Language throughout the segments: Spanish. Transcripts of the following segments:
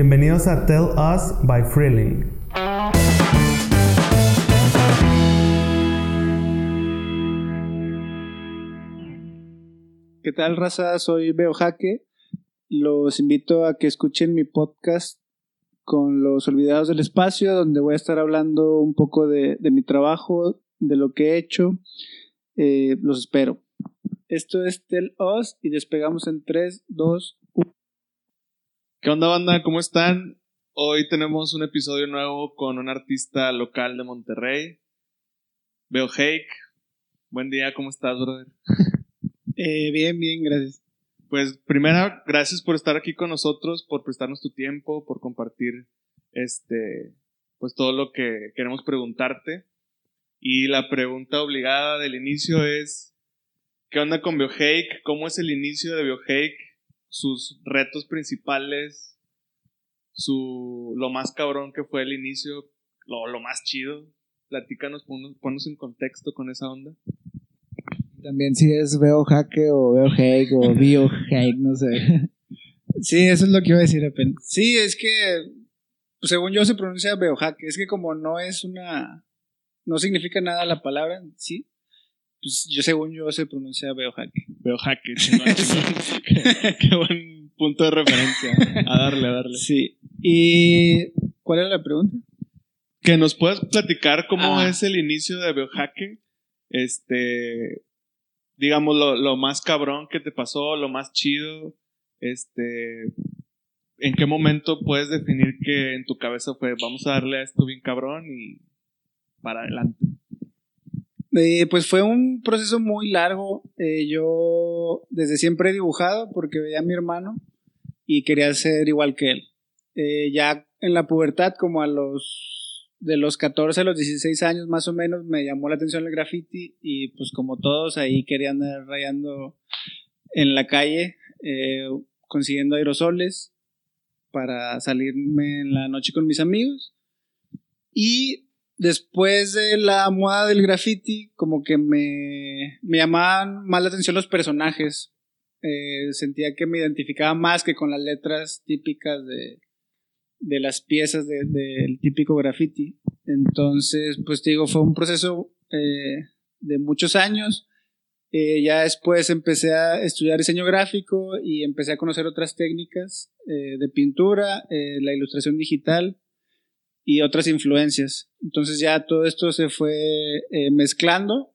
Bienvenidos a Tell Us by Freeling. ¿Qué tal, raza? Soy Beo Jaque. Los invito a que escuchen mi podcast con los olvidados del espacio, donde voy a estar hablando un poco de, mi trabajo, de lo que he hecho. Eh, los espero. Esto es Tell Us y despegamos en 3, 2, 1. ¿Qué onda, banda? ¿Cómo están? Hoy tenemos un episodio nuevo con un artista local de Monterrey, Hake. Buen día, ¿cómo estás, brother? Eh, bien, bien, gracias. Pues primero, gracias por estar aquí con nosotros, por prestarnos tu tiempo, por compartir este, pues todo lo que queremos preguntarte. Y la pregunta obligada del inicio es, ¿qué onda con BioHake? ¿Cómo es el inicio de BioHake? Sus retos principales, su, lo más cabrón que fue el inicio, lo, lo más chido. Platícanos, ponnos, ponnos en contexto con esa onda. También si es Veo Jaque o Veo Hake o Bio Hake, no sé. Sí, eso es lo que iba a decir apenas. Sí, es que, pues, según yo se pronuncia Beojaque. Es que como no es una, no significa nada la palabra, sí. Pues yo según yo se pronuncia Beojaque. Chingón. qué, buen punto de referencia. A darle, a darle. Sí. ¿Y cuál era la pregunta? Que nos puedas platicar cómo Ah. es el inicio de Biohacking. Este, digamos, lo, lo más cabrón que te pasó, lo más chido. Este, ¿en qué momento puedes definir que en tu cabeza fue, vamos a darle a esto bien cabrón y para adelante? Eh, pues fue un proceso muy largo. Eh, yo desde siempre he dibujado porque veía a mi hermano y quería ser igual que él. Eh, ya en la pubertad, como a los de los 14 a los 16 años más o menos, me llamó la atención el graffiti y pues como todos ahí quería andar rayando en la calle, consiguiendo aerosoles para salirme en la noche con mis amigos. Y después de la moda del graffiti, como que me, me llamaban más la atención los personajes. Eh, sentía que me identificaba más que con las letras típicas de, de las piezas de- del típico graffiti. Entonces, pues te digo, fue un proceso eh, de muchos años. Eh, ya después empecé a estudiar diseño gráfico y empecé a conocer otras técnicas de pintura, la ilustración digital y otras influencias. Entonces ya todo esto se fue eh, mezclando.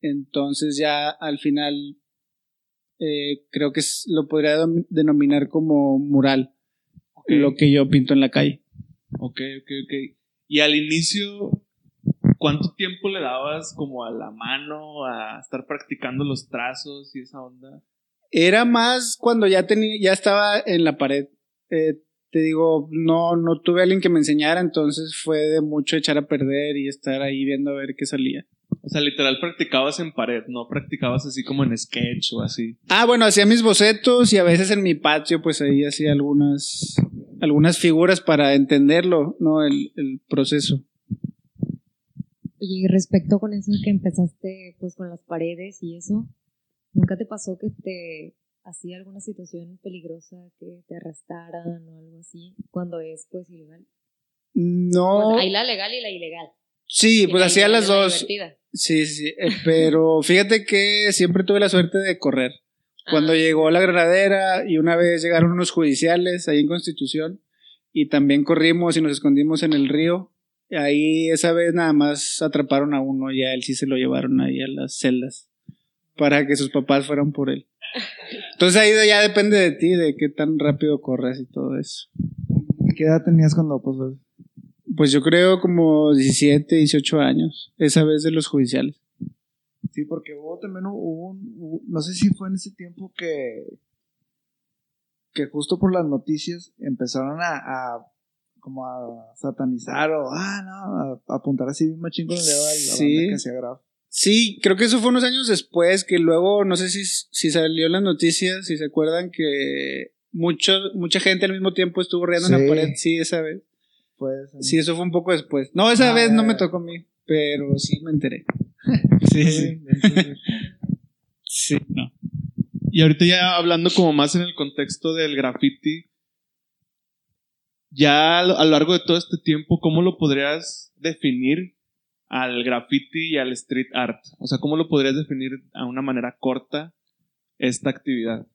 Entonces ya al final eh, creo que es- lo podría denominar como mural, lo que yo pinto en la calle. Ok, ok, ok. Y al inicio, ¿cuánto tiempo le dabas como a la mano, a estar practicando los trazos y esa onda? Era más cuando ya tenía, ya estaba en la pared. Eh, te digo, no, no tuve a alguien que me enseñara, entonces fue de mucho echar a perder y estar ahí viendo a ver qué salía. O sea, literal practicabas en pared, no practicabas así como en sketch o así. Ah, bueno, hacía mis bocetos y a veces en mi patio, pues ahí hacía algunas, algunas figuras para entenderlo, ¿no? El, el proceso. Y respecto con eso que empezaste pues con las paredes y eso, ¿nunca te pasó que te hacía alguna situación peligrosa que te arrestaran o algo así cuando es pues ilegal? No. Pues, hay la legal y la ilegal. Sí, Y pues hacía las la dos. Sí, sí, eh, pero fíjate que siempre tuve la suerte de correr. Cuando Ah. llegó la granadera y una vez llegaron unos judiciales ahí en Constitución y también corrimos y nos escondimos en el río. Ahí esa vez nada más atraparon a uno y a él sí se lo llevaron ahí a las celdas para que sus papás fueran por él. Entonces ahí ya depende de ti, de qué tan rápido corres y todo eso. ¿Qué edad tenías cuando pasó? Pues yo creo como 17, 18 años, esa vez de los judiciales. Sí, porque hubo también hubo un, hubo- no sé si fue en ese tiempo que que justo por las noticias empezaron a, a como a satanizar o ah no a, a apuntar así machín con el dedo a la Sí. banda que hacía graf. Sí, creo que eso fue unos años después, que luego, no sé si, si salió en las noticias, si se acuerdan que mucho, mucha gente al mismo tiempo estuvo riendo en Sí. la pared, sí, esa vez. Pues Sí, eso fue un poco después. No, esa Ah, vez no me tocó a mí, pero sí me enteré. Sí, sí. Sí, no. Y ahorita ya hablando como más en el contexto del graffiti, ya a lo largo de todo este tiempo, ¿cómo lo podrías definir al graffiti y al street art? O sea, ¿cómo lo podrías definir a una manera corta esta actividad?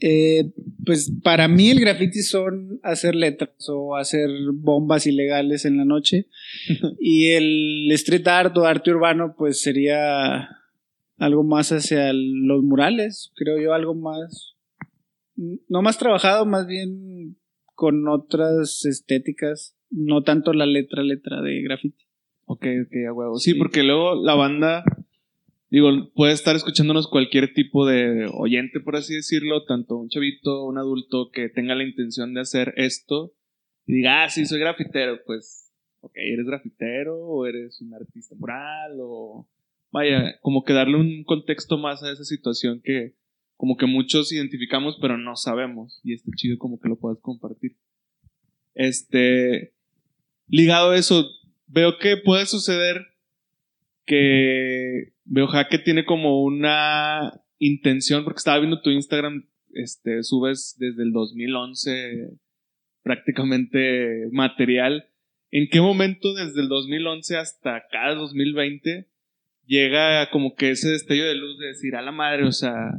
Eh, pues para mí el graffiti son hacer letras o hacer bombas ilegales en la noche. y el street art o arte urbano, pues sería algo más hacia el- los murales, creo yo, algo más. No más trabajado, más bien con otras estéticas, no tanto la letra, letra de graffiti. Ok, ok, a huevo. Sí, Sí. porque luego la banda, digo, puede estar escuchándonos cualquier tipo de oyente, por así decirlo, tanto un chavito, un adulto que tenga la intención de hacer esto y diga, ah, sí, soy grafitero, pues, ok, ¿eres grafitero o eres un artista mural o... Vaya, como que darle un contexto más a esa situación que como que muchos identificamos pero no sabemos y está chido como que lo puedas compartir. Este, ligado a eso, veo que puede suceder que veo que tiene como una intención, porque estaba viendo tu Instagram, este, subes desde el 2011 prácticamente material. ¿En qué momento desde el 2011 hasta acá, 2020, llega como que ese destello de luz de decir, a la madre, o sea,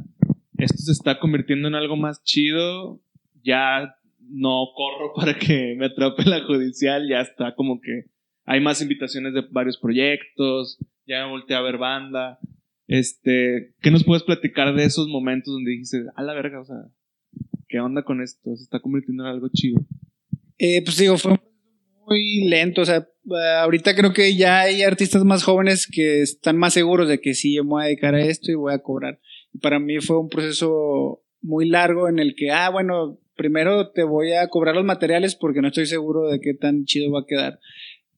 esto se está convirtiendo en algo más chido, ya no corro para que me atrape la judicial, ya está como que hay más invitaciones de varios proyectos, ya me volteé a ver banda. Este, ¿qué nos puedes platicar de esos momentos donde dijiste, a la verga, o sea, qué onda con esto? Se está convirtiendo en algo chido. Eh, pues digo, fue muy lento. O sea, eh, ahorita creo que ya hay artistas más jóvenes que están más seguros de que sí, yo me voy a dedicar a esto y voy a cobrar. Y para mí fue un proceso muy largo en el que, ah, bueno, primero te voy a cobrar los materiales porque no estoy seguro de qué tan chido va a quedar.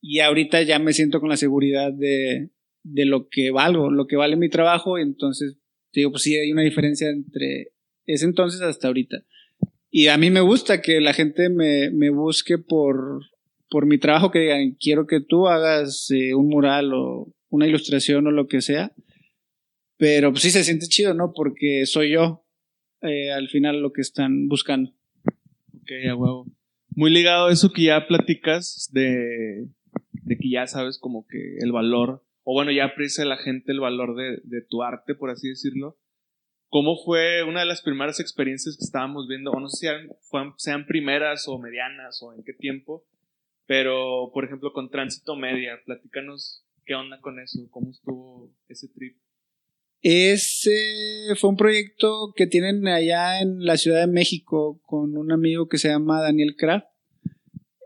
Y ahorita ya me siento con la seguridad de, de lo que valgo, lo que vale mi trabajo. Entonces, digo, pues sí, hay una diferencia entre ese entonces hasta ahorita. Y a mí me gusta que la gente me, me busque por, por mi trabajo, que digan, quiero que tú hagas eh, un mural o una ilustración o lo que sea. Pero pues sí se siente chido, ¿no? Porque soy yo eh, al final lo que están buscando. Ok, a huevo. Muy ligado a eso que ya platicas de, de que ya sabes como que el valor, o bueno, ya aprecia la gente el valor de, de tu arte, por así decirlo. ¿Cómo fue una de las primeras experiencias que estábamos viendo? O no sé si sean, primeras o medianas o en qué tiempo, pero por ejemplo con Tránsito Media, platícanos qué onda con eso, cómo estuvo ese trip. Ese fue un proyecto que tienen allá en la Ciudad de México con un amigo que se llama Daniel Kraft.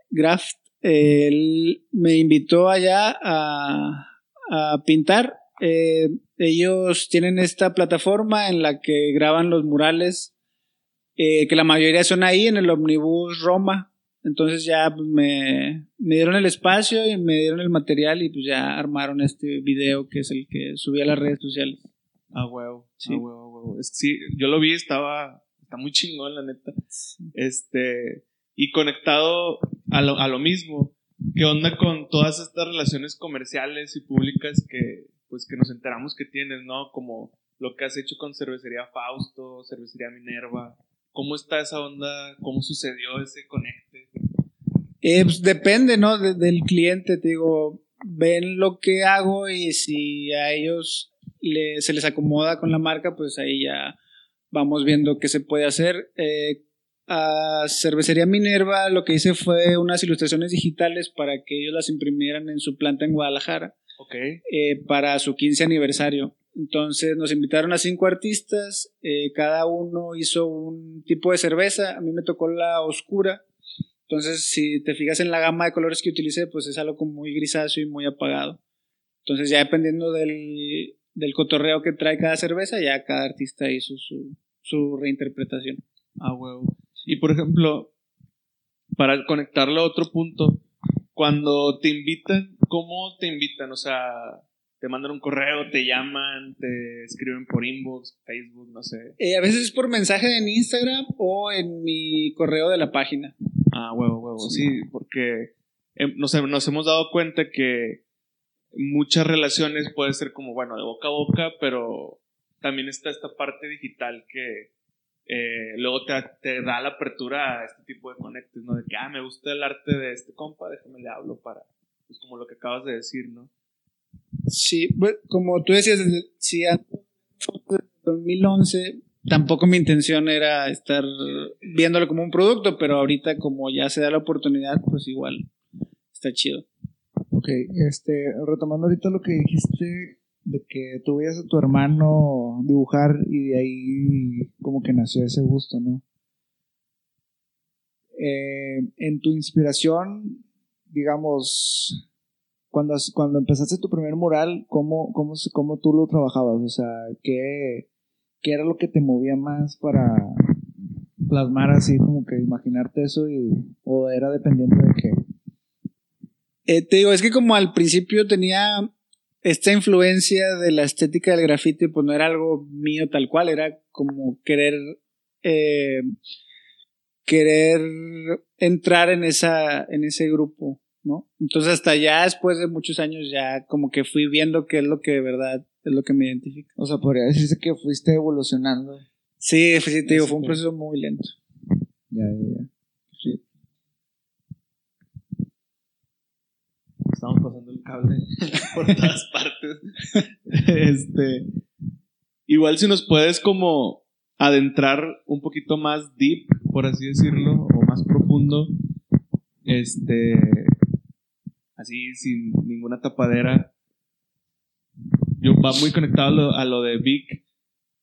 Graft. Él me invitó allá a, a pintar. Eh, ellos tienen esta plataforma en la que graban los murales, eh, que la mayoría son ahí en el Omnibus Roma. Entonces ya pues, me, me dieron el espacio y me dieron el material y pues ya armaron este video que es el que subí a las redes sociales. A huevo, Sí. a huevo, huevo. Es- Sí, yo lo vi, estaba, está muy chingón, la neta. Este, y conectado a lo, a lo mismo, ¿qué onda con todas estas relaciones comerciales y públicas que, pues, que nos enteramos que tienes, ¿no? Como lo que has hecho con Cervecería Fausto, Cervecería Minerva. ¿Cómo está esa onda? ¿Cómo sucedió ese conecte? Eh, pues depende, ¿no? De- del cliente, te digo, ven lo que hago y si a ellos le- se les acomoda con la marca, pues ahí ya vamos viendo qué se puede hacer. Eh, a Cervecería Minerva lo que hice fue unas ilustraciones digitales para que ellos las imprimieran en su planta en Guadalajara Ok. eh, para su 15 aniversario. Entonces nos invitaron a cinco artistas, eh, cada uno hizo un tipo de cerveza, a mí me tocó la oscura, entonces si te fijas en la gama de colores que utilicé, pues es algo como muy grisáceo y muy apagado. Entonces ya dependiendo del, del cotorreo que trae cada cerveza, ya cada artista hizo su, su reinterpretación. A huevo. Y por ejemplo, para conectarlo a otro punto, cuando te invitan, ¿cómo te invitan? O sea, te mandan un correo, te llaman, te escriben por inbox, Facebook, no sé. Eh, a veces es por mensaje en Instagram o en mi correo de la página. Ah, huevo, huevo. Sí, porque eh, nos, nos hemos dado cuenta que muchas relaciones puede ser como, bueno, de boca a boca, pero también está esta parte digital que eh, luego te, te da la apertura a este tipo de conectes, ¿no? De que, ah, me gusta el arte de este compa, déjame le hablo para, pues como lo que acabas de decir, ¿no? Sí, bueno, como tú decías, sí, antes de 2011 tampoco mi intención era estar viéndolo como un producto, pero ahorita como ya se da la oportunidad, pues igual está chido. Ok, este, retomando ahorita lo que dijiste de que tú veías a tu hermano dibujar y de ahí como que nació ese gusto, ¿no? Eh, en tu inspiración, digamos, cuando, cuando empezaste tu primer mural, ¿cómo, cómo, cómo tú lo trabajabas? O sea, ¿qué, ¿qué era lo que te movía más para plasmar así, como que imaginarte eso y, o era dependiendo de qué? Eh, te digo, es que como al principio tenía esta influencia de la estética del grafiti, pues no era algo mío tal cual, era como querer eh, querer entrar en esa en ese grupo, ¿no? Entonces hasta ya después de muchos años ya como que fui viendo qué es lo que de verdad es lo que me identifica. O sea, podría decirse que fuiste evolucionando. Sí, sí, te digo, fue un que- proceso muy lento. Ya, ya, ya. Estamos pasando el cable por todas partes. Este, igual si nos puedes como adentrar un poquito más deep, por así decirlo, o más profundo, este, así sin ninguna tapadera. Yo va muy conectado a lo, a lo de Vic.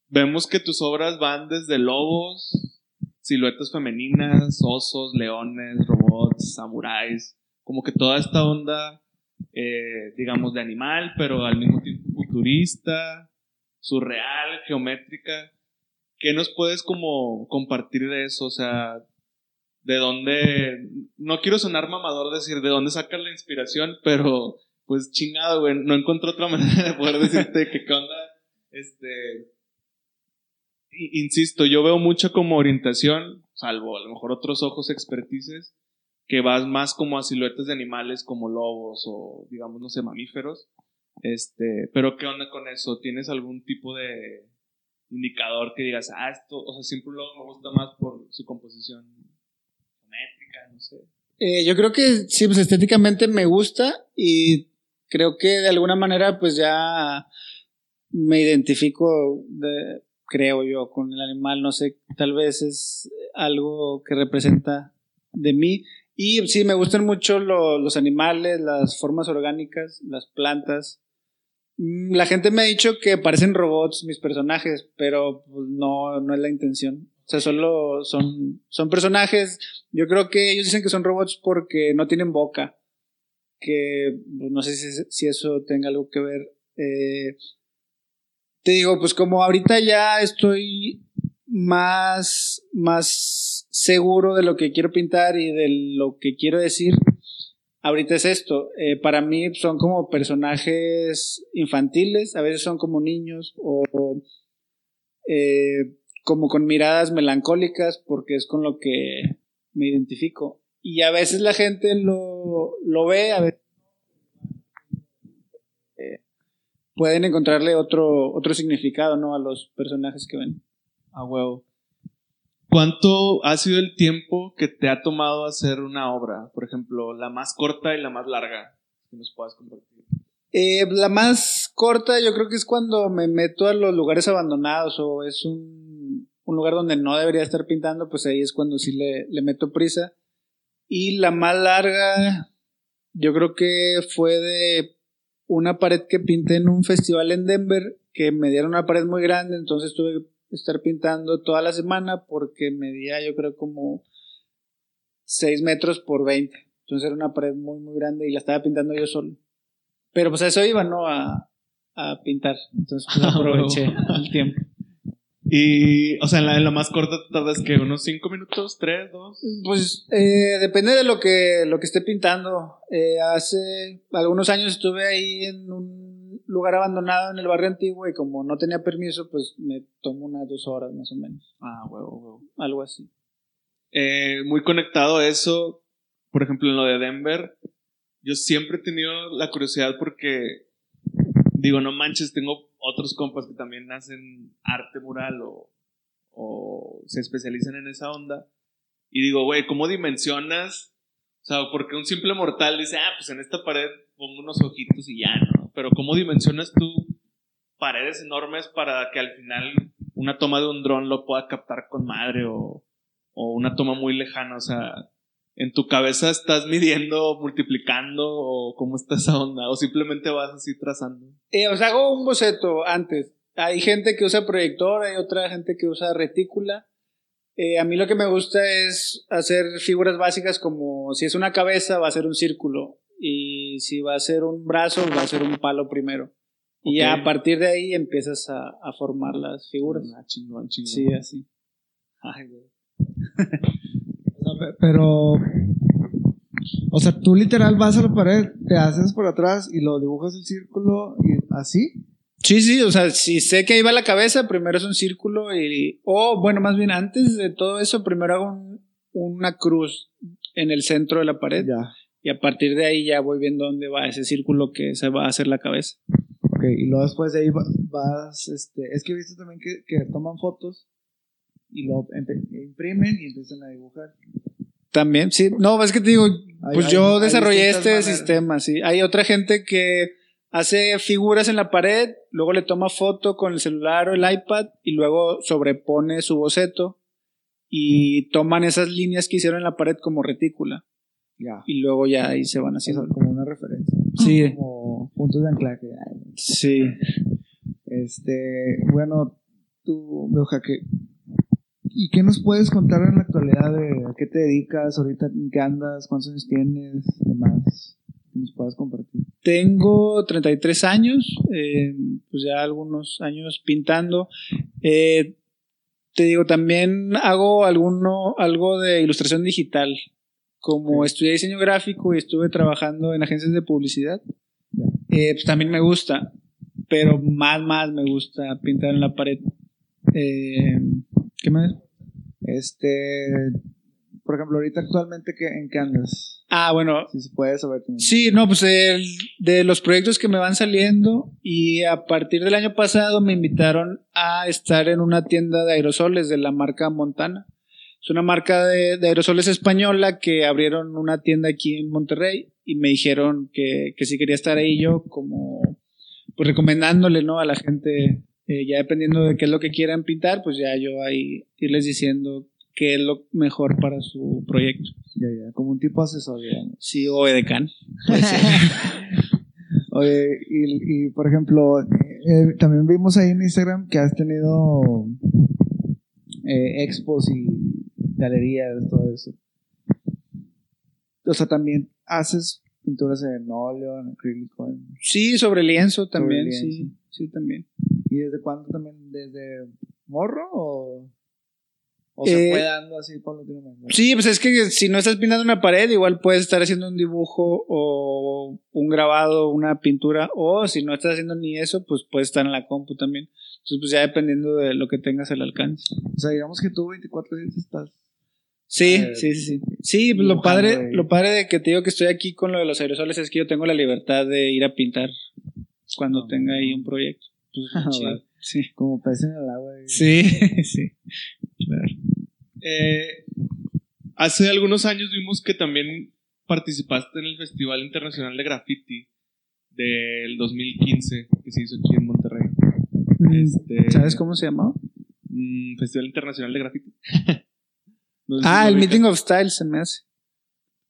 Vemos que tus obras van desde lobos, siluetas femeninas, osos, leones, robots, samuráis, como que toda esta onda, eh, digamos, de animal, pero al mismo tiempo futurista, surreal, geométrica. ¿Qué nos puedes como compartir de eso? O sea, de dónde, no quiero sonar mamador decir de dónde sacas la inspiración, pero pues chingado, güey, no encuentro otra manera de poder decirte que qué onda, este, insisto, yo veo mucho como orientación, salvo a lo mejor otros ojos expertices, que vas más como a siluetas de animales como lobos o digamos, no sé, mamíferos. Este, pero ¿qué onda con eso? ¿Tienes algún tipo de indicador que digas, ah, esto, o sea, siempre un lobo me gusta más por su composición geométrica, no sé? Eh, yo creo que sí, pues estéticamente me gusta y creo que de alguna manera pues ya me identifico, de- creo yo, con el animal, no sé, tal vez es algo que representa de mí. Y sí, me gustan mucho lo- los animales, las formas orgánicas, las plantas. Mm, La gente me ha dicho que parecen robots mis personajes, pero pues, no, no es la intención. O sea, solo son, son personajes yo creo que ellos dicen que son robots porque no tienen boca. Que pues, no sé si, si eso tenga algo que ver. Eh, te digo, pues como ahorita ya estoy más, más seguro de lo que quiero pintar y de lo que quiero decir, ahorita es esto. Eh, para mí son como personajes infantiles, a veces son como niños o, eh, como con miradas melancólicas porque es con lo que me identifico. Y a veces la gente lo, lo ve, a veces eh, pueden encontrarle otro, otro significado ¿no? a los personajes que ven. A huevo. ¿Cuánto ha sido el tiempo que te ha tomado hacer una obra? Por ejemplo, la más corta y la más larga. Que nos puedas compartir. Eh, la más corta yo creo que es cuando me meto a los lugares abandonados o es un, un lugar donde no debería estar pintando, pues ahí es cuando sí le, le meto prisa. Y la más larga yo creo que fue de una pared que pinté en un festival en Denver, que me dieron una pared muy grande, entonces tuve que estar pintando toda la semana porque medía yo creo como 6 metros por 20. Entonces era una pared muy, muy grande y la estaba pintando yo solo. Pero pues a eso iba, ¿no? A, a pintar. Entonces pues, aproveché el tiempo. Y, o sea, en la, en la más corta tardas que unos 5 minutos, 3, 2. Pues eh, depende de lo que, lo que esté pintando. Eh, hace algunos años estuve ahí en un lugar abandonado en el barrio antiguo y como no tenía permiso, pues me tomo unas dos horas más o menos. Ah, huevo, huevo. Algo así. Eh, muy conectado a eso, por ejemplo, en lo de Denver, yo siempre he tenido la curiosidad porque digo, no manches, tengo otros compas que también hacen arte mural o, o se especializan en esa onda. Y digo, güey, ¿cómo dimensionas? O sea, porque un simple mortal dice, ah, pues en esta pared pongo unos ojitos y ya, ¿no? Pero ¿cómo dimensionas tú paredes enormes para que al final una toma de un dron lo pueda captar con madre o, o una toma muy lejana? O sea, ¿en tu cabeza estás midiendo, multiplicando o cómo está esa onda? ¿O simplemente vas así trazando? Eh, o sea, hago un boceto antes. Hay gente que usa proyector, hay otra gente que usa retícula. Eh, a mí lo que me gusta es hacer figuras básicas como si es una cabeza va a ser un círculo y si va a ser un brazo va a ser un palo primero. Y ya a partir de ahí empiezas a, a formar las figuras. Ah, chingón, chingón. Sí, así. Ay, güey. Pero, o sea, tú literal vas a la pared, te haces por atrás y lo dibujas el círculo y así. Sí, sí, o sea, si sé que ahí va la cabeza, primero es un círculo y... O, bueno, más bien antes de todo eso, primero hago un- una cruz en el centro de la pared Ya. y a partir de ahí ya voy viendo dónde va ese círculo que se va a hacer la cabeza. Ok, y luego después de ahí va- vas, este, es que he visto también que, que toman fotos y lo imprimen y empiezan a dibujar. También, sí. No, es que te digo, Hay- pues hay- yo hay desarrollé distintas este maneras. sistema, sí. Hay otra gente que hace figuras en la pared, luego le toma foto con el celular o el iPad y luego sobrepone su boceto y toman esas líneas que hicieron en la pared como retícula Ya. y luego ya ahí se van haciendo. como una referencia. Sí, Como puntos de anclaje. sí. Este, bueno, tú, Beuja, que ¿y qué nos puedes contar en la actualidad de a qué te dedicas, ahorita en qué andas, cuántos años tienes, demás? Que nos puedas compartir. Tengo 33 años, eh, pues ya algunos años pintando. Eh, te digo, también hago alguno, algo de ilustración digital. Como estudié diseño gráfico y estuve trabajando en agencias de publicidad, eh, pues también me gusta, pero más, más me gusta pintar en la pared. ¿Qué más? Este, por ejemplo, ahorita actualmente ¿qué, en qué andas? Ah, bueno, Si se puede saber también. Sí, no, pues el- de los proyectos que me van saliendo y a partir del año pasado me invitaron a estar en una tienda de aerosoles de la marca Montana. Es una marca de, de aerosoles española que abrieron una tienda aquí en Monterrey y me dijeron que, que si quería estar ahí yo como pues recomendándole ¿no? a la gente, eh, ya dependiendo de qué es lo que quieran pintar, pues ya yo ahí irles diciendo qué es lo mejor para su proyecto. Ya, ya, como un tipo asesor, digamos. Sí, o edecán. Oye, y, y, por ejemplo, eh, también vimos ahí en Instagram que has tenido eh, expos y galerías, todo eso. O sea, también haces pinturas en óleo, en acrílico. en- Sí, sobre lienzo también, lienzo. sí, sí, también. ¿Y desde cuándo también? ¿Desde morro o, o se Eh, fue dando así paulatinamente? Sí, pues es que si no estás pintando una pared, igual puedes estar haciendo un dibujo o un grabado, una pintura, o si no estás haciendo ni eso, pues puedes estar en la compu también. Entonces, pues ya dependiendo de lo que tengas al alcance. O sea, digamos que tú 24 días estás. Sí, Eh, sí, sí, sí. Sí, pues lo padre, lo padre de que te digo que estoy aquí con lo de los aerosoles es que yo tengo la libertad de ir a pintar cuando tenga ahí un proyecto. Pues, Ah. Sí. Como pez en el agua. y- Sí, sí. Eh, hace algunos años vimos que también participaste en el Festival Internacional de Graffiti del 2015 que se hizo aquí en Monterrey. Este, ¿Sabes cómo se llamaba? mm, Festival Internacional de Graffiti. No sé si Ah, el. Meeting of Style se me hace.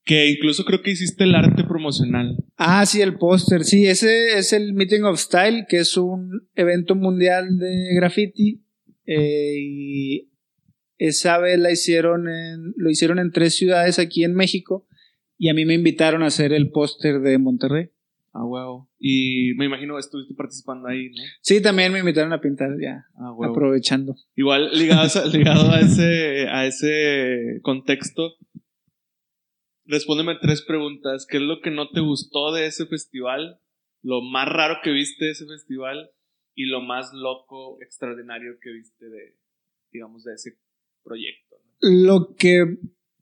Que incluso creo que hiciste el arte promocional. Ah, sí, el póster. Sí, ese es el Meeting of Style, que es un evento mundial de graffiti. eh, y esa vez la hicieron en, lo hicieron en tres ciudades aquí en México. Y a mí me invitaron a hacer el póster de Monterrey. Ah, huevo. Y me imagino estuviste participando ahí, ¿no? Sí, también me invitaron a pintar ya, Ah, huevo. aprovechando. Igual ligado a, ligado a ese, a ese contexto, respóndeme tres preguntas. ¿Qué es lo que no te gustó de ese festival? Lo más raro que viste de ese festival y lo más loco, extraordinario que viste de, digamos, de ese proyecto. Lo que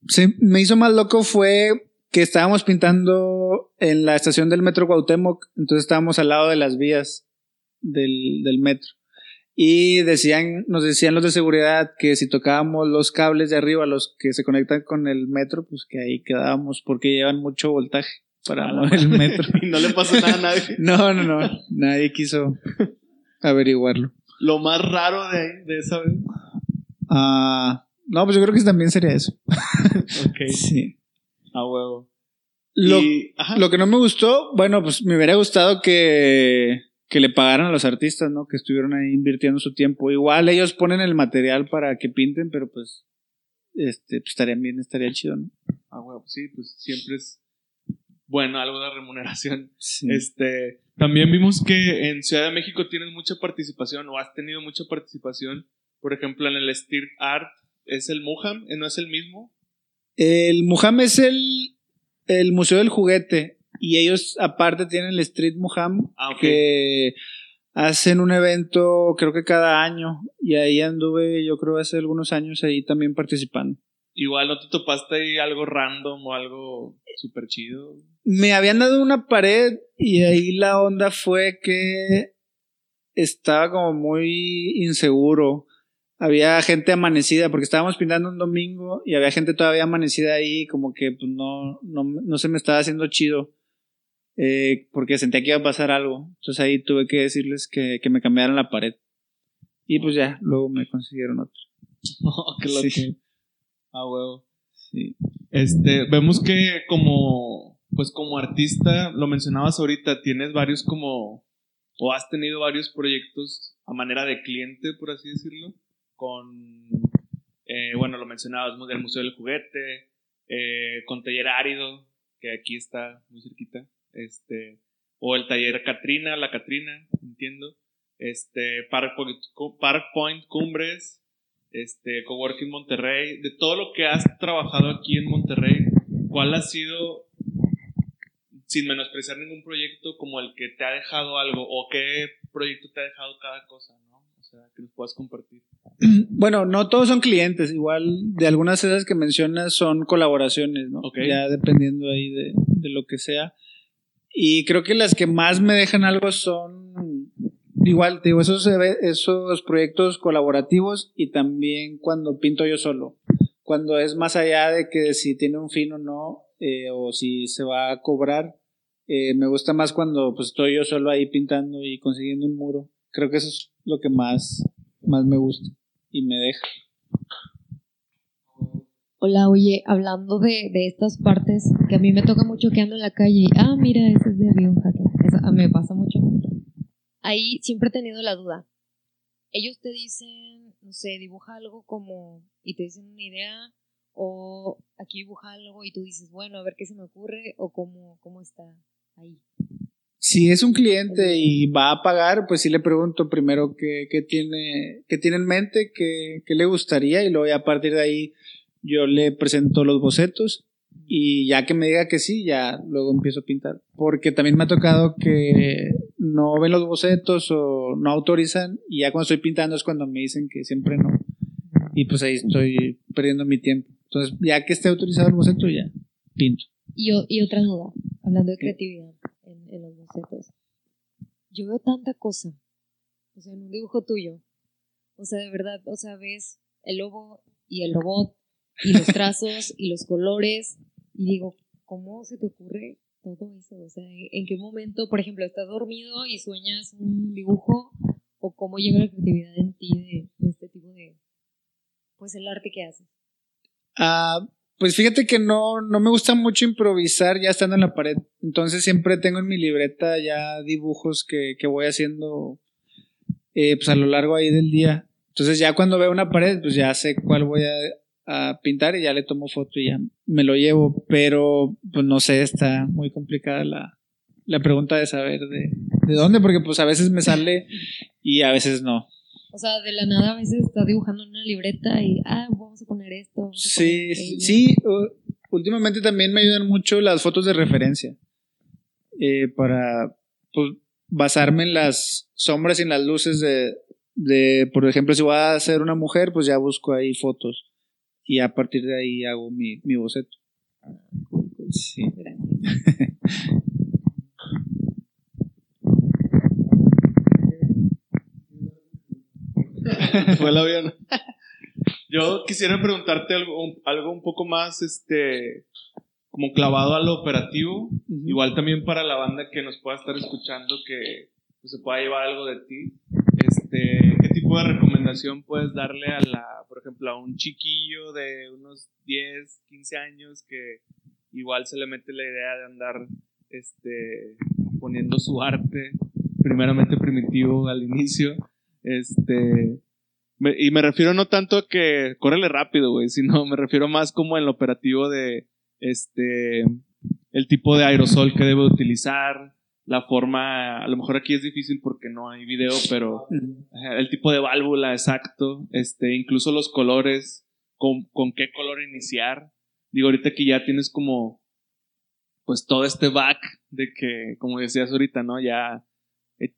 se me hizo más loco fue que estábamos pintando en la estación del metro Cuauhtémoc, entonces estábamos al lado de las vías del, del metro. Y decían, nos decían los de seguridad que si tocábamos los cables de arriba, los que se conectan con el metro, pues que ahí quedábamos porque llevan mucho voltaje para A la mover el metro. y no le pasó nada a nadie. No, no, no. Nadie quiso averiguarlo. Lo más raro de, de esa vez. Ah, no, pues yo creo que también sería eso. Ok. Sí. A huevo. Lo, Y- lo que no me gustó, bueno, pues me hubiera gustado que, que le pagaran a los artistas, ¿no? Que estuvieron ahí invirtiendo su tiempo. Igual ellos ponen el material para que pinten, pero pues, este, pues estarían bien, estaría chido, ¿no? Ah, huevo, sí, pues siempre es bueno algo de remuneración. Sí. Este, también vimos que en Ciudad de México tienes mucha participación o has tenido mucha participación. Por ejemplo, en el Street Art es el Muham, ¿eh? ¿no es el mismo? El Muham es el, el Museo del Juguete y ellos aparte tienen el Street Muham Ah, ok. que hacen un evento creo que cada año y ahí anduve yo creo hace algunos años ahí también participando. Igual no te topaste ahí algo random o algo súper chido. Me habían dado una pared y ahí la onda fue que estaba como muy inseguro. Había gente amanecida porque estábamos pintando un domingo y había gente todavía amanecida ahí como que pues no, no, no se me estaba haciendo chido eh, porque sentía que iba a pasar algo. Entonces ahí tuve que decirles que, que me cambiaran la pared. Y pues ya, luego me consiguieron otra. Oh, qué loco. Sí. Ah, huevo. Sí. Este, vemos que como, pues como artista, lo mencionabas ahorita, tienes varios como, o has tenido varios proyectos a manera de cliente, por así decirlo, con, eh, bueno, lo mencionabas, del Museo del Juguete, eh, con Taller Árido, que aquí está muy cerquita, este, o el Taller Catrina, la Catrina, entiendo, este, Park Point, Park Point Cumbres, este, Coworking Monterrey, de todo lo que has trabajado aquí en Monterrey, ¿cuál ha sido, sin menospreciar ningún proyecto, como el que te ha dejado algo o qué proyecto te ha dejado cada cosa, ¿no? O sea, que nos puedas compartir. Bueno, no todos son clientes, igual de algunas de esas que mencionas son colaboraciones, ¿no? Ok. Ya dependiendo ahí de, de lo que sea. Y creo que las que más me dejan algo son, igual, te digo, esos, esos proyectos colaborativos y también cuando pinto yo solo. Cuando es más allá de que si tiene un fin o no, eh, o si se va a cobrar, eh, me gusta más cuando pues estoy yo solo ahí pintando y consiguiendo un muro. Creo que eso es lo que más, más me gusta y me deja. Hola, oye, hablando de, de estas partes que a mí me toca mucho que ando en la calle y, ah, mira, ese es de avión hacker. Eso a mí me pasa mucho. Ahí siempre he tenido la duda. Ellos te dicen, no sé, dibuja algo como, y te dicen una idea, o aquí dibuja algo y tú dices, bueno, a ver qué se me ocurre, o cómo, cómo está ahí. Si es un cliente y va a pagar, pues sí le pregunto primero qué, qué tiene, qué tiene en mente, qué, qué le gustaría y luego ya a partir de ahí yo le presento los bocetos y ya que me diga que sí, ya luego empiezo a pintar. Porque también me ha tocado que no ven los bocetos o no autorizan y ya cuando estoy pintando es cuando me dicen que siempre no. Y pues ahí estoy perdiendo mi tiempo. Entonces ya que esté autorizado el boceto, ya pinto. Y, y otra duda, hablando de creatividad Yo veo tanta cosa, o sea, en un dibujo tuyo. O sea, de verdad, o sea, ves el lobo y el robot y los trazos y los colores y digo, ¿cómo se te ocurre todo eso? O sea, ¿en qué momento, por ejemplo, estás dormido y sueñas un dibujo o cómo llega la creatividad en ti de, de este tipo de, pues el arte que haces? Ah, pues fíjate que no, no me gusta mucho improvisar ya estando en la pared. Entonces siempre tengo en mi libreta ya dibujos que, que voy haciendo eh, pues a lo largo ahí del día. Entonces ya cuando veo una pared, pues ya sé cuál voy a, a pintar y ya le tomo foto y ya me lo llevo. Pero pues no sé, está muy complicada la, la pregunta de saber de, de dónde, porque pues a veces me sale y a veces no. O sea, de la nada a veces estás dibujando en una libreta y, ah, vamos a poner esto. a Sí, poner sí, sí, últimamente también me ayudan mucho las fotos de referencia eh, para pues, basarme en las sombras y en las luces de, de, por ejemplo, si voy a hacer una mujer, pues ya busco ahí fotos y a partir de ahí hago mi, mi boceto. Sí. fue el avión. Yo quisiera preguntarte algo, un- algo un poco más, este, como clavado a lo operativo. Igual también para la banda que nos pueda estar escuchando, que pues, se pueda llevar algo de ti. Este, ¿Qué tipo de recomendación puedes darle a la, por ejemplo, a un chiquillo de unos 10, 15 años que igual se le mete la idea de andar este, poniendo su arte, primeramente primitivo al inicio? Este, y me refiero no tanto a que córrele rápido, güey, sino me refiero más como en lo operativo de este el tipo de aerosol que debe utilizar, la forma, a lo mejor aquí es difícil porque no hay video, pero el tipo de válvula exacto, este, incluso los colores, con, con qué color iniciar. Digo, ahorita que ya tienes como pues todo este back de que, como decías ahorita, ¿no? Ya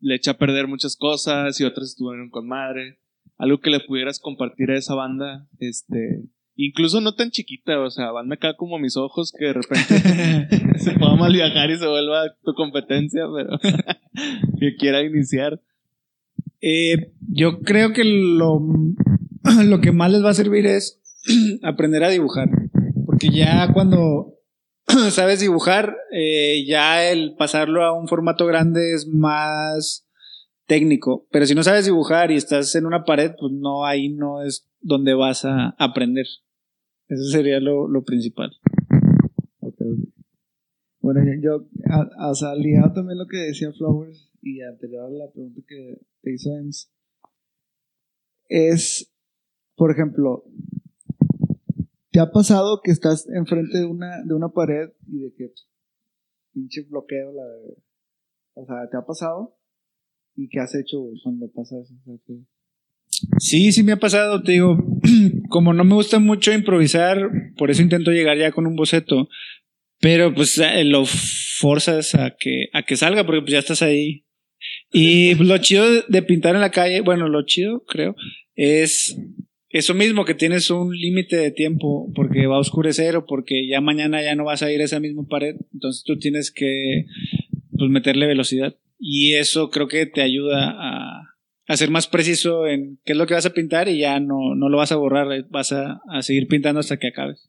le echa a perder muchas cosas y otras estuvieron con madre. Algo que le pudieras compartir a esa banda, este, incluso no tan chiquita, o sea, banda acá como mis ojos que de repente se pueda mal viajar y se vuelva tu competencia, pero que quiera iniciar. Eh, yo creo que lo, lo que más les va a servir es aprender a dibujar. Porque ya cuando sabes dibujar, eh, ya el pasarlo a un formato grande es más técnico. Pero si no sabes dibujar y estás en una pared, pues no, ahí no es donde vas a aprender. Eso sería lo, lo principal. Bueno, yo, a, ligado también lo que decía Flowers y anterior a la pregunta que te hizo Ems, es, por ejemplo, ¿te ha pasado que estás enfrente de una, de una pared y de que pinche bloqueo la O sea, ¿te ha pasado? ¿Y qué has hecho güey, cuando pasa eso? O sea, que- Sí, sí me ha pasado, te digo, como no me gusta mucho improvisar, por eso intento llegar ya con un boceto, pero pues eh, lo forzas a que, a que salga porque pues ya estás ahí. Y lo chido de pintar en la calle, bueno, lo chido creo, es eso mismo, que tienes un límite de tiempo porque va a oscurecer o porque ya mañana ya no vas a ir a esa misma pared, entonces tú tienes que pues meterle velocidad y eso creo que te ayuda a, a ser más preciso en qué es lo que vas a pintar y ya no, no lo vas a borrar, eh, vas a, a seguir pintando hasta que acabes.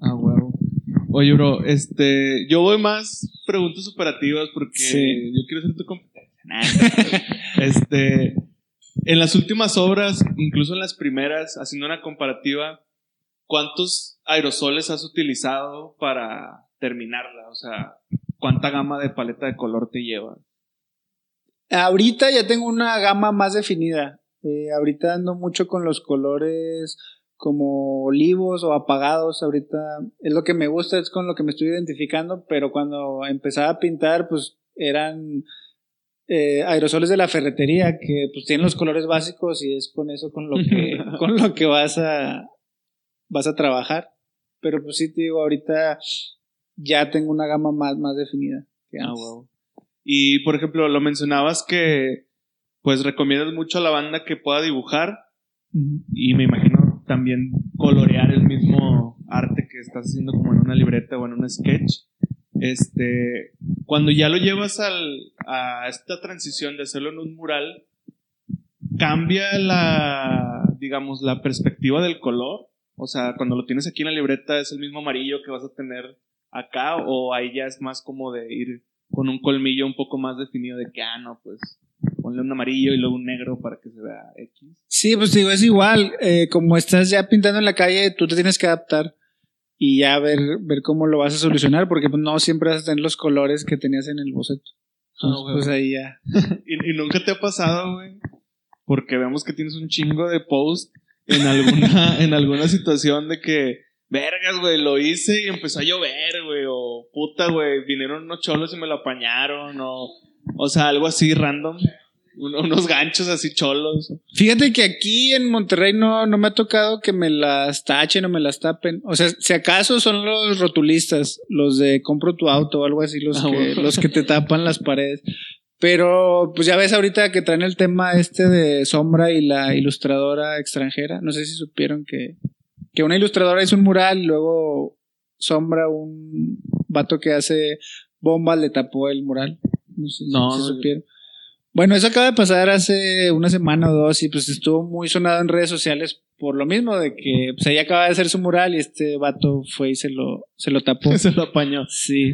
Ah, huevo. Oye, bro, este, yo voy más preguntas operativas porque Sí. yo quiero ser tu competencia. Este, en las últimas obras, incluso en las primeras, haciendo una comparativa, ¿cuántos aerosoles has utilizado para terminarla? O sea, ¿cuánta gama de paleta de color te lleva? Ahorita ya tengo una gama más definida. Eh, ahorita ando mucho con los colores como olivos o apagados. Ahorita es lo que me gusta, es con lo que me estoy identificando, pero cuando empezaba a pintar, pues eran eh, aerosoles de la ferretería que pues tienen los colores básicos y es con eso con lo que, con lo que vas a, vas a trabajar. Pero pues sí te digo, ahorita ya tengo una gama más, más definida. que Ah. Y, por ejemplo, lo mencionabas que, pues, recomiendas mucho a la banda que pueda dibujar y me imagino también colorear el mismo arte que estás haciendo como en una libreta o en un sketch. Este, cuando ya lo llevas al, a esta transición de hacerlo en un mural, cambia la, digamos, la perspectiva del color. O sea, cuando lo tienes aquí en la libreta es el mismo amarillo que vas a tener acá o ahí ya es más como de ir con un colmillo un poco más definido de que, ah, no, pues ponle un amarillo y luego un negro para que se vea X. Sí, pues digo, es igual. eh, como estás ya pintando en la calle, tú te tienes que adaptar y ya ver, ver cómo lo vas a solucionar, porque pues, no siempre vas a tener los colores que tenías en el boceto. Entonces, güey. pues ahí ya. ¿Y, y nunca te ha pasado, güey? Porque vemos que tienes un chingo de post en alguna, en alguna situación de que, vergas, güey, lo hice y empezó a llover, güey, o puta, güey, vinieron unos cholos y me lo apañaron, o, o sea, algo así random, unos ganchos así cholos. Fíjate que aquí en Monterrey no, no me ha tocado que me las tachen o me las tapen. O sea, si acaso son los rotulistas, los de compro tu auto o algo así, los, Ah, que, bueno. los que te tapan las paredes. Pero pues ya ves ahorita que traen el tema este de Sombra y la ilustradora extranjera. No sé si supieron que, que una ilustradora hizo un mural y luego Sombra, un vato que hace bombas, le tapó el mural. No sé No, si no, supieron. Bueno, eso acaba de pasar hace una semana o dos y pues estuvo muy sonado en redes sociales por lo mismo de que pues ella acaba de hacer su mural y este vato fue y se lo, se lo tapó. Se lo apañó. Sí.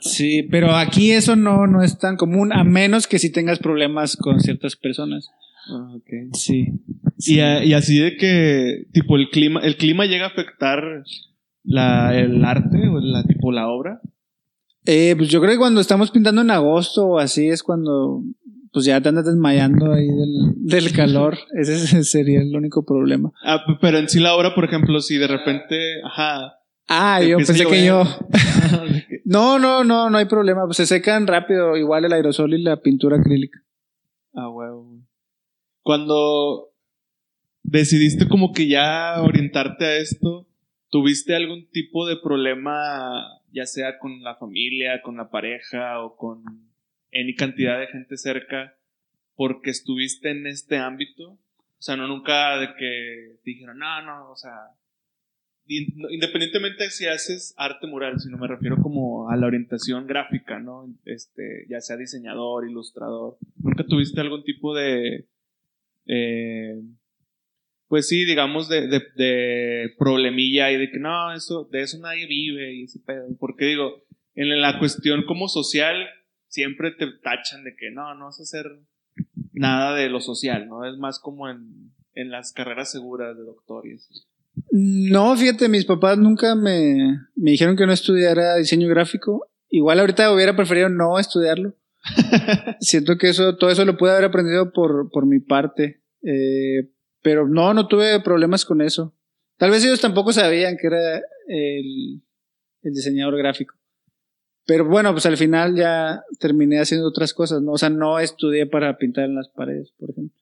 Sí, pero aquí eso no, no es tan común, a menos que si tengas problemas con ciertas personas. Ah, ok. Sí. Y, a- y así de que, tipo, el clima, el clima llega a afectar la, el arte o la, tipo, la obra. Eh, pues yo creo que cuando estamos pintando en agosto o así es cuando pues ya te andas desmayando ahí del, del calor. Ese sería el único problema. Ah, pero en sí la obra, por ejemplo, si de repente, ajá. Ah, yo pensé que yo. No, no, no, no hay problema. Pues se secan rápido, igual el aerosol y la pintura acrílica. Ah, huevo. Cuando decidiste como que ya orientarte a esto, ¿tuviste algún tipo de problema, ya sea con la familia, con la pareja o con any cantidad de gente cerca, porque estuviste en este ámbito? O sea, no nunca de que te dijeron, no, no, o sea, independientemente de si haces arte mural, sino me refiero como a la orientación gráfica, ¿no? Este, ya sea diseñador, ilustrador. ¿Nunca tuviste algún tipo de, eh, pues sí, digamos, de, de, de problemilla y de que no, eso, de eso nadie vive y ese pedo? Porque digo, en la cuestión como social, siempre te tachan de que no, no vas a hacer nada de lo social, ¿no? Es más como en, en las carreras seguras de doctor y eso. No, fíjate, mis papás nunca me, me dijeron que no estudiara diseño gráfico. Igual ahorita hubiera preferido no estudiarlo. Siento que eso, todo eso lo pude haber aprendido por, por mi parte. Eh, pero no, no tuve problemas con eso. Tal vez ellos tampoco sabían que era el, el diseñador gráfico. Pero bueno, pues al final ya terminé haciendo otras cosas, ¿no? O sea, no estudié para pintar en las paredes, por ejemplo.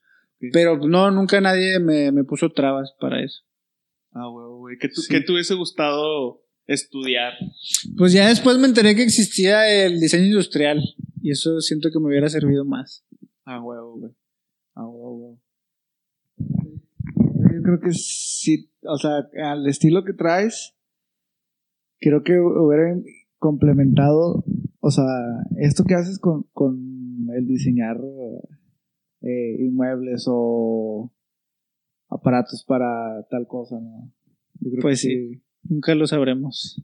Pero no, nunca nadie me, me puso trabas para eso. Ah, huevo, güey. ¿Qué, Sí. qué te hubiese gustado estudiar? Pues ya después me enteré que existía el diseño industrial y eso siento que me hubiera servido más. Ah, huevo, güey. Ah, huevo, huevo. Yo creo que sí, o sea, al estilo que traes, creo que hubiera complementado, o sea, esto que haces con, con el diseñar eh, inmuebles o aparatos para tal cosa, ¿no? Yo creo Pues que sí. Nunca lo sabremos.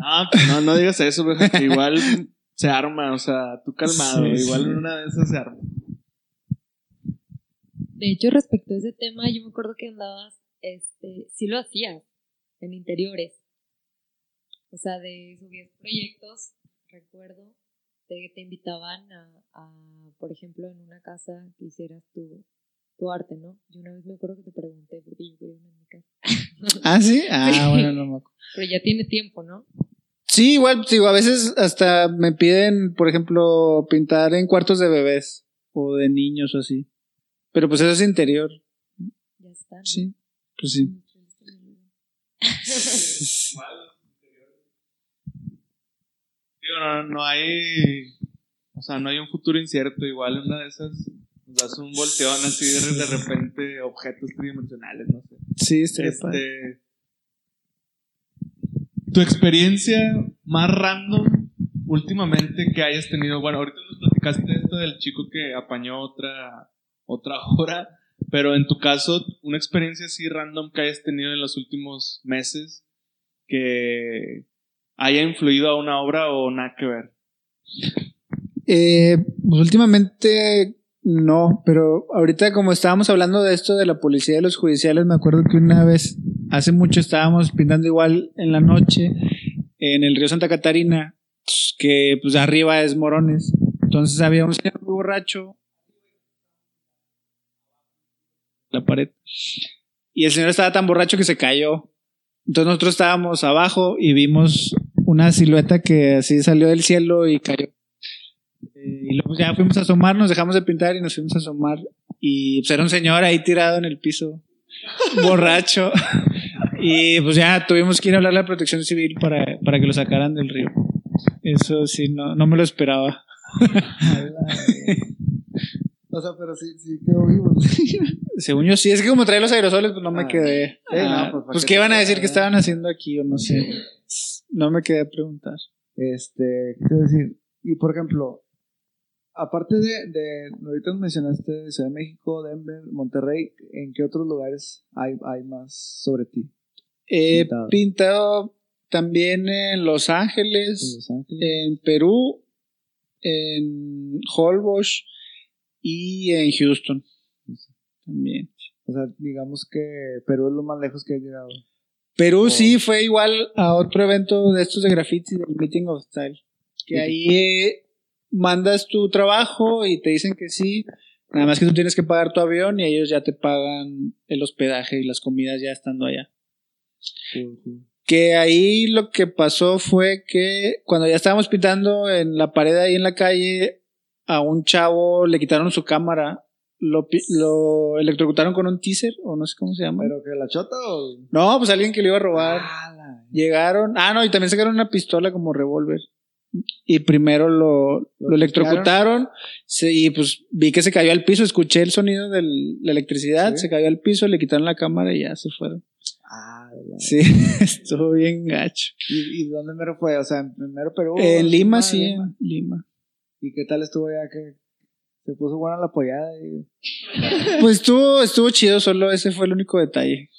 Ah, pues no, no digas eso, güey. que igual se arma, o sea, tú calmado. Sí, igual sí. en una de esas se arma. De hecho, respecto a ese tema, yo me acuerdo que andabas, este, sí lo hacías en interiores. O sea, de subías proyectos, recuerdo, te, te invitaban a, a, por ejemplo, en una casa que hicieras tu, tu arte, ¿no? Yo una vez me acuerdo que te pregunté porque yo quería una en mi casa. ¿Ah, sí? Ah, Sí. bueno, no me acuerdo. Pero ya tiene tiempo, ¿no? Sí, igual, pues, digo, a veces hasta me piden, por ejemplo, pintar en cuartos de bebés o de niños o así. Pero pues eso es interior. Ya está. ¿no? Sí, pues sí. Digo, no, no hay. O sea, no hay un futuro incierto. Igual en una de esas nos das un volteón así de, de repente, objetos tridimensionales, no sé. Sí. Este, tu experiencia más random últimamente que hayas tenido. Bueno, ahorita nos platicaste esto del chico que apañó otra, otra hora, pero en tu caso, una experiencia así random que hayas tenido en los últimos meses que haya influido a una obra o nada que ver. Eh, pues últimamente no, pero ahorita como estábamos hablando de esto de la policía y los judiciales, me acuerdo que una vez, hace mucho estábamos pintando igual en la noche en el río Santa Catarina, que pues arriba es Morones. Entonces había un señor muy borracho la pared y el señor estaba tan borracho que se cayó. Entonces nosotros estábamos abajo y vimos una silueta que así salió del cielo y cayó. Eh, y luego ya fuimos a asomar, nos dejamos de pintar y nos fuimos a asomar. Y pues era un señor ahí tirado en el piso, borracho. y pues ya tuvimos que ir a hablar a la protección civil para, para que lo sacaran del río. Eso sí, no, no me lo esperaba. O sea, pero sí, sí quedó vivo. Según yo sí, es que como trae los aerosoles, pues no me Ah. quedé. Sí, no, Ah, pues, ¿para pues qué iban a decir que estaban haciendo aquí o no sé. No me quedé a preguntar. Este, ¿qué te iba a decir? Y por ejemplo, aparte de, de, ahorita mencionaste Ciudad de México, Denver, Monterrey, ¿en qué otros lugares hay, hay más sobre ti? He Pintado. pintado también en Los En Ángeles, Los Ángeles. en Perú, en Holbox y en Houston. También. O sea, digamos que Perú es lo más lejos que he llegado. Perú Oh. sí fue igual a otro evento de estos de graffiti, del Meeting of Style. Que ahí eh, mandas tu trabajo y te dicen que sí. Nada más que tú tienes que pagar tu avión y ellos ya te pagan el hospedaje y las comidas ya estando allá. Que ahí lo que pasó fue que cuando ya estábamos pintando en la pared ahí en la calle, a un chavo le quitaron su cámara, lo, lo electrocutaron con un teaser, o no sé cómo se llama. ¿Pero que la chota o...? No, pues alguien que le iba a robar. Ah, la- Llegaron, ah, no, y también sacaron una pistola como revólver. Y primero lo, lo electrocutaron se- y pues vi que se cayó al piso, escuché el sonido de la electricidad, Sí. se cayó al piso, le quitaron la cámara y ya se fueron. Ah, la- Sí, estuvo bien gacho. ¿Y, ¿Y dónde mero fue? O sea, en mero Perú. en Lima, sí, en Lima. ¿Y qué tal estuvo ya que se puso buena la apoyada? Y... Pues estuvo, estuvo chido, solo ese fue el único detalle.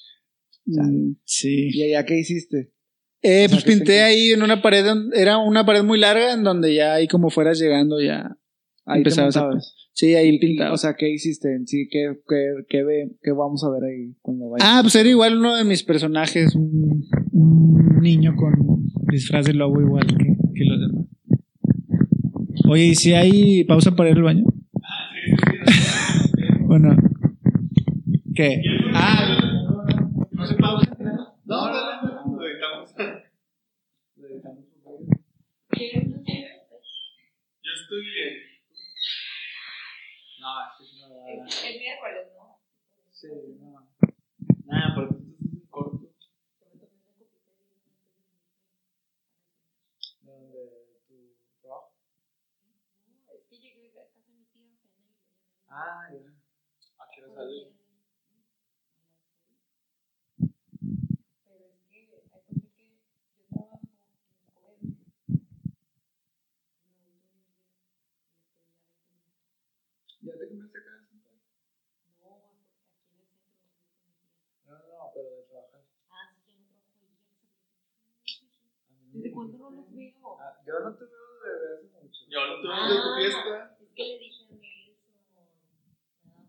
Mm, sí. ¿Y allá qué hiciste? Eh, O sea, pues ¿qué te pinté ahí en una pared, era una pared muy larga en donde ya ahí como fueras llegando ya Ahí empezabas a... Sí, ahí pintaba. O sea, ¿qué hiciste en sí? ¿Qué, qué, qué, ve- qué vamos a ver ahí cuando vayas? Ah, pues era igual uno de mis personajes, un, un niño con disfraz de lobo igual que. Oye, ¿y si hay pausa para ir al baño? bueno. ¿Qué? Ah, No se pausa. No, no, no. Lo editamos. Yo estoy bien. El miércoles, ¿no? Sí, no. Nada, porque tú estás en corto. Es que llegué a casa de mi tía, cené y luego ya Ah, ya. ¿A qué hora sale? Pero es que hay cosas que yo trabajo en Escobedo. ¿Ya? No, aquí en el centro. No, no, pero de trabajar. Ah, sí, no trabajo ahí. ¿Desde cuándo no los veo? Ah, yo no te veo desde hace mucho. Yo no te veo de tu fiesta. Es que le dije a Nelson. Nada más.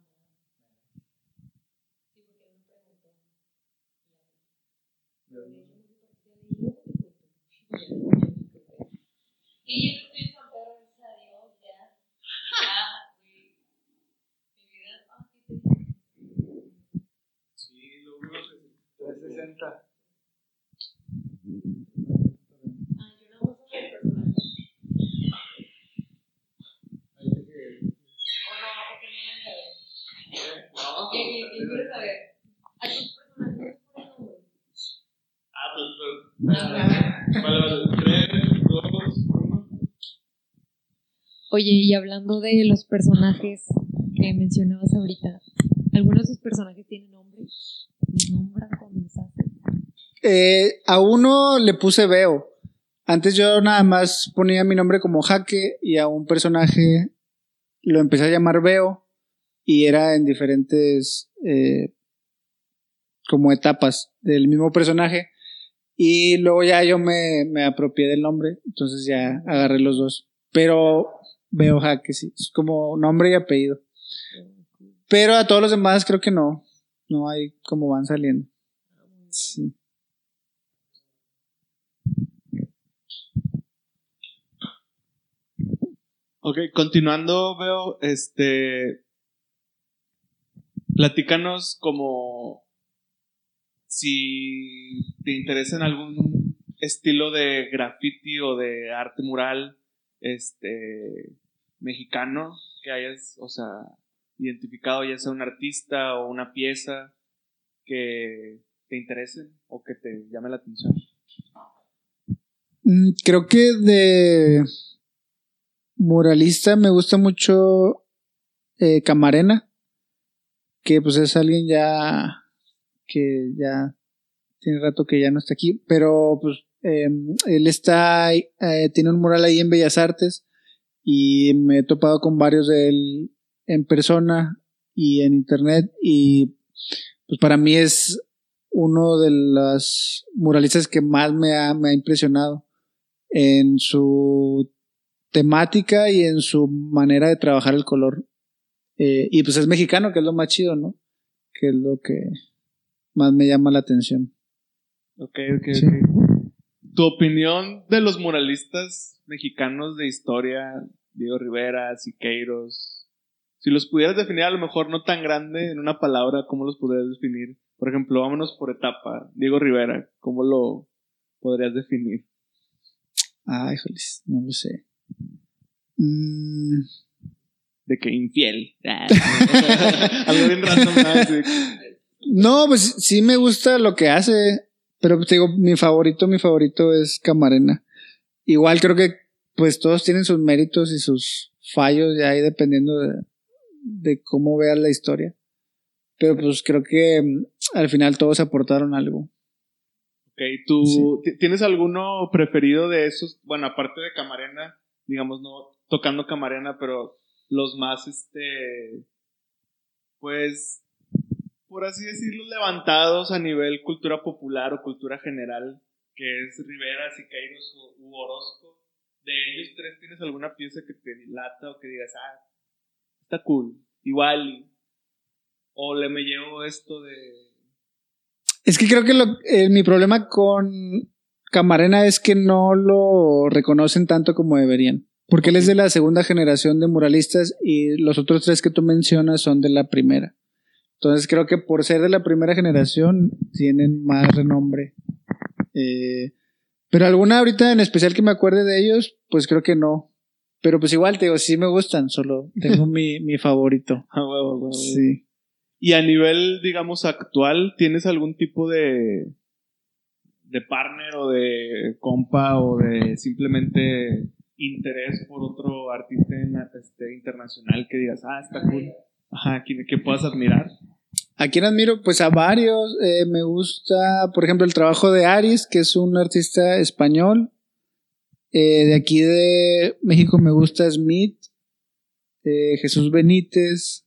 Sí, porque él me preguntó. Y ya le dije, "Oye, yo no sé por qué te leí, no te cuento". Y ya no gracias a Dios, ya. Ya, güey. Mi vida, ah, sí, te dije. Sí, lo veo. 360. Ah, yo. Ah, pues, pues. Vale, vale. Tres, dos, uno. Oye, y hablando de los personajes que mencionabas ahorita, ¿algunos de sus personajes tienen nombre? ¿Los nombran cuando los? Eh, a uno le puse Veo. Antes yo nada más ponía mi nombre como Jaque y a un personaje lo empecé a llamar Veo y era en diferentes eh, como etapas del mismo personaje y luego ya yo me, me apropié del nombre, entonces ya agarré los dos. Pero Veo Jaque sí, es como nombre y apellido. Pero a todos los demás creo que no, no hay como van saliendo. Sí. Ok, continuando, veo, este. Platícanos como si te interesa en algún estilo de graffiti o de arte mural, este, mexicano, que hayas, o sea, identificado ya sea un artista o una pieza que te interese o que te llame la atención. Mm, Creo que de muralista me gusta mucho eh, Camarena, que pues es alguien ya que ya tiene rato que ya no está aquí, pero pues eh, él está, eh, tiene un mural ahí en Bellas Artes y me he topado con varios de él en persona y en internet y pues para mí es uno de las muralistas que más me ha, me ha impresionado en su temática y en su manera de trabajar el color. Eh, y pues es mexicano, que es lo más chido, ¿no? Que es lo que más me llama la atención. Ok, ok, ok. Tu opinión de los muralistas mexicanos de historia, Diego Rivera, Siqueiros, si los pudieras definir a lo mejor no tan grande en una palabra, ¿cómo los podrías definir? Por ejemplo, vámonos por etapa. Diego Rivera, ¿cómo lo podrías definir? Ay, jolis, no lo sé. Mm, De que infiel. Algo bien random. no, pues sí me gusta lo que hace, pero te digo, mi favorito, mi favorito es Camarena. Igual creo que pues todos tienen sus méritos y sus fallos ya ahí dependiendo de, de cómo veas la historia. Pero pues creo que mm, al final todos aportaron algo. Ok, ¿tú ti- tienes alguno preferido de esos? Bueno, aparte de Camarena, digamos, no tocando Camarena, pero los más, este, pues, por así decirlo, levantados a nivel cultura popular o cultura general, que es Rivera, Siqueiros o u Orozco. De ellos tres, ¿tienes alguna pieza que te lata o que digas, ah, está cool, igual, o le me llevo esto de... Es que creo que lo- eh, mi problema con Camarena es que no lo reconocen tanto como deberían. Porque él es de la segunda generación de muralistas y los otros tres que tú mencionas son de la primera. Entonces creo que por ser de la primera generación tienen más renombre. Eh, pero alguna ahorita en especial que me acuerde de ellos, pues creo que no. Pero pues igual te digo, sí me gustan, solo tengo mi, mi favorito. Ah, huevo, huevo. Sí. Y a nivel, digamos, actual, ¿tienes algún tipo de, de partner o de compa o de simplemente interés por otro artista en- este, internacional que digas, ah, está cool? Ajá, que, puedas admirar. ¿A quién admiro? Pues a varios. Eh, me gusta, por ejemplo, el trabajo de Aris, que es un artista español. Eh, de aquí de México me gusta Smith, eh, Jesús Benítez.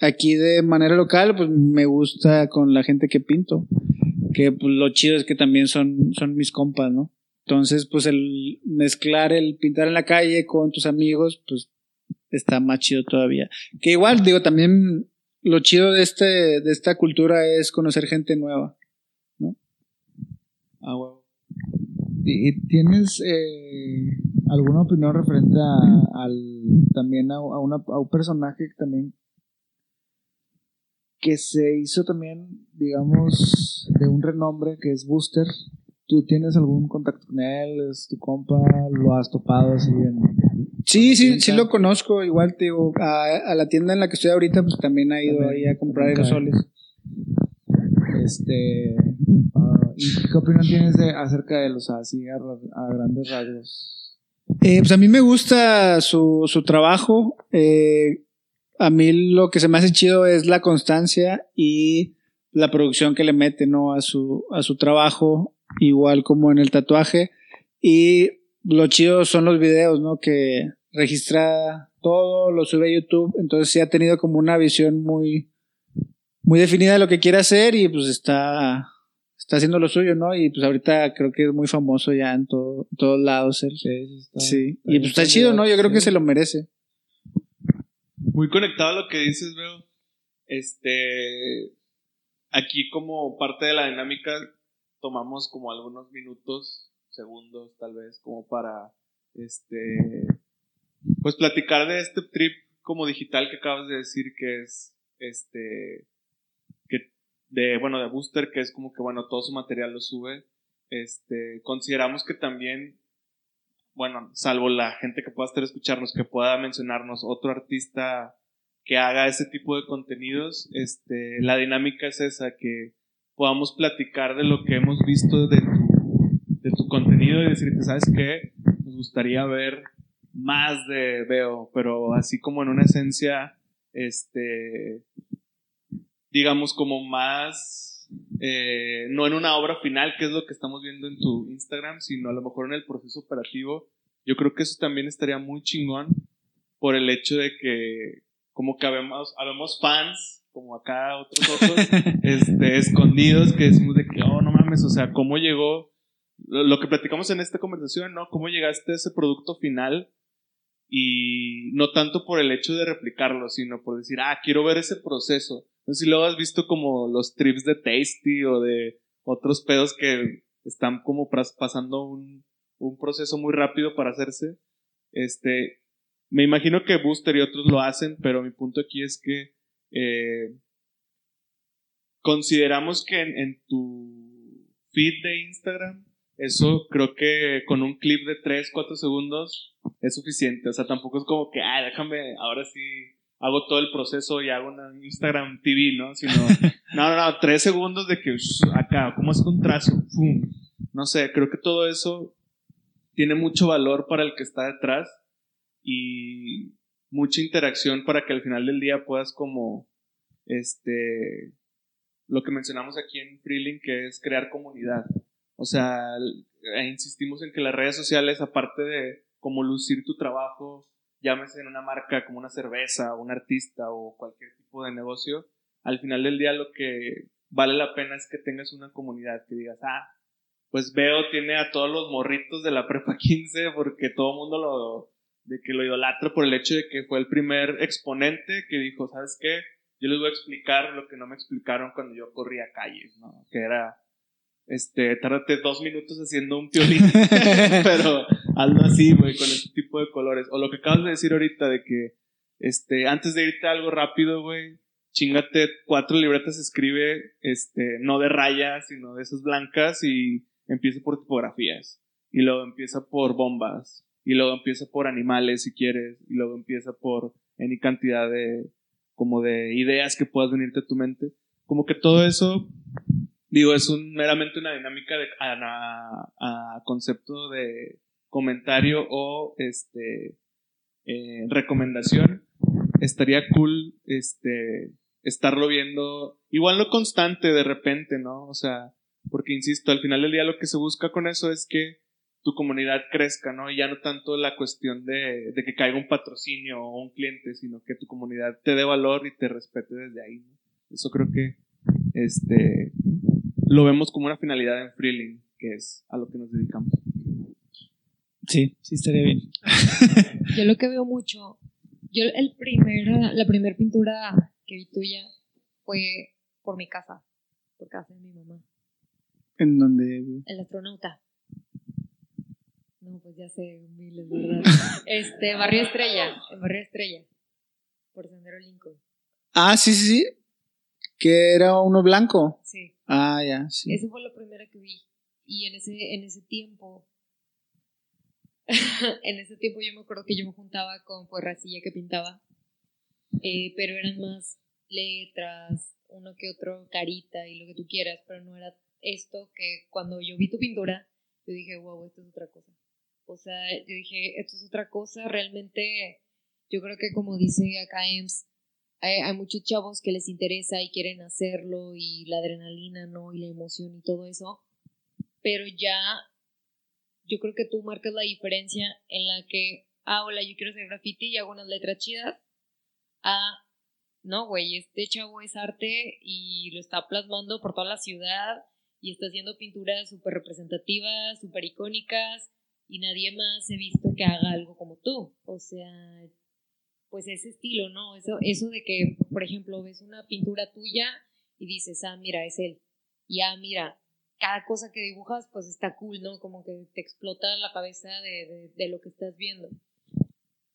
Aquí de manera local, pues me gusta con la gente que pinto. Que pues, lo chido es que también son, son mis compas, ¿no? Entonces, pues el mezclar el pintar en la calle con tus amigos, pues está más chido todavía. Que igual, digo, también lo chido de este, de esta cultura es conocer gente nueva. Ah, huevo. ¿Y y tienes eh, alguna opinión referente a, al también a, a una- a un personaje que también que se hizo también, digamos, de un renombre que es Booster? ¿Tú tienes algún contacto con él? ¿Es tu compa? ¿Lo has topado así en...? Sí, sí, sí lo conozco. Igual te digo, a, a la tienda en la que estoy ahorita, pues también ha ido ahí a comprar aerosoles. Este, ah, ¿Y qué opinión tienes de, acerca de sea, así a grandes rasgos. Eh, pues a mí me gusta su, su trabajo. Eh, a mí lo que se me hace chido es la constancia y la producción que le mete ¿no? a, su, a su trabajo, igual como en el tatuaje. Y lo chido son los videos, ¿no? Que registra todo, lo sube a YouTube. Entonces sí ha tenido como una visión muy, muy definida de lo que quiere hacer y pues está, está haciendo lo suyo, ¿no? Y pues ahorita creo que es muy famoso ya en todo- en todos lados él. Sí, y pues está chido, ¿no? Yo creo que se lo merece. Muy conectado a lo que dices, veo. Este. Aquí, como parte de la dinámica, tomamos como algunos minutos, segundos, tal vez, como para. Este. Pues platicar de este trip como digital que acabas de decir que es. Este. Que. De, bueno, de Booster, que es como que, bueno, todo su material lo sube. Este. Consideramos que también bueno, salvo la gente que pueda estar escucharnos, que pueda mencionarnos otro artista que haga ese tipo de contenidos, este, la dinámica es esa, que podamos platicar de lo que hemos visto de de tu contenido y decirte, ¿sabes qué? Nos gustaría ver más de Veo, pero así como en una esencia, este, digamos como más, eh, no en una obra final, que es lo que estamos viendo en tu Instagram, sino a lo mejor en el proceso operativo, yo creo que eso también estaría muy chingón por el hecho de que como que habemos, habemos fans, como acá otros otros, este, escondidos, que decimos de que, oh, no mames, o sea, ¿cómo llegó? Lo, que platicamos en esta conversación, ¿no? ¿Cómo llegaste a ese producto final? Y no tanto por el hecho de replicarlo, sino por decir, ah, quiero ver ese proceso. No sé si luego has visto como los trips de Tasty o de otros pedos que están como pasando un, un proceso muy rápido para hacerse. Este, me imagino que Booster y otros lo hacen, pero mi punto aquí es que eh, consideramos que en, en tu feed de Instagram, eso creo que con un clip de 3, 4 segundos es suficiente. O sea, tampoco es como que, ah, déjame, ahora sí hago todo el proceso y hago una Instagram TV, ¿no? Sino, no, no, no, 3 segundos de que acá, ¿cómo es un trazo? Pum. No sé, creo que todo eso tiene mucho valor para el que está detrás y mucha interacción para que al final del día puedas como este lo que mencionamos aquí en Freelink que es crear comunidad. O sea, eh, insistimos en que las redes sociales aparte de como lucir tu trabajo, llámese en una marca como una cerveza, un artista o cualquier tipo de negocio, al final del día lo que vale la pena es que tengas una comunidad que digas, ah, pues veo tiene a todos los morritos de la prepa 15 porque todo el mundo lo de que lo idolatra por el hecho de que fue el primer exponente que dijo, ¿sabes qué? Yo les voy a explicar lo que no me explicaron cuando yo corría calles, ¿no? Que era, este, tárdate dos minutos haciendo un violín, pero hazlo así, güey, con este tipo de colores. O lo que acabas de decir ahorita de que, este, antes de irte a algo rápido, güey, chingate cuatro libretas, escribe, este, no de rayas, sino de esas blancas y empieza por tipografías. Y luego empieza por bombas. Y luego empieza por animales, si quieres. Y luego empieza por any cantidad de, como de ideas que puedas venirte a tu mente. Como que todo eso, digo, es un, meramente una dinámica de, a, concepto de comentario o, este, eh, recomendación. Estaría cool, este, estarlo viendo, igual no constante de repente, ¿no? O sea, porque insisto, al final del día lo que se busca con eso es que tu comunidad crezca, ¿no? Y ya no tanto la cuestión de, de que caiga un patrocinio o un cliente, sino que tu comunidad te dé valor y te respete desde ahí. Eso creo que este lo vemos como una finalidad en Freeling, que es a lo que nos dedicamos. Sí, sí estaría bien. Yo lo que veo mucho, yo el primera, la primera pintura que vi tuya fue por mi casa, por casa de mi mamá, En donde. el astronauta. No, pues ya sé, miles, ¿verdad? Este, Barrio Estrella, en Barrio Estrella, por Sendero Lincoln. Ah, sí, sí, sí. Que era uno blanco. Sí, Ah, ya, sí. esa fue la primera que vi. Y en ese, en ese tiempo, en ese tiempo yo me acuerdo que yo me juntaba con pues racilla que pintaba, eh, pero eran más letras, uno que otro carita y lo que tú quieras, pero no era esto que cuando yo vi tu pintura, yo dije, wow, esto es otra cosa. O sea, yo dije, esto es otra cosa, realmente, yo creo que como dice acá Ems, hay, hay muchos chavos que les interesa y quieren hacerlo y la adrenalina, ¿no? Y la emoción y todo eso, pero ya yo creo que tú marcas la diferencia en la que, ah, hola, yo quiero hacer graffiti y hago unas letras chidas, ah, no, güey, este chavo es arte y lo está plasmando por toda la ciudad y está haciendo pinturas súper representativas, súper icónicas y nadie más he visto que haga algo como tú. O sea, pues ese estilo, ¿no? Eso, eso de que, por ejemplo, ves una pintura tuya y dices, ah, mira, es él. Y ah, mira, cada cosa que dibujas, pues está cool, ¿no? Como que te explota la cabeza de, de, lo que estás viendo.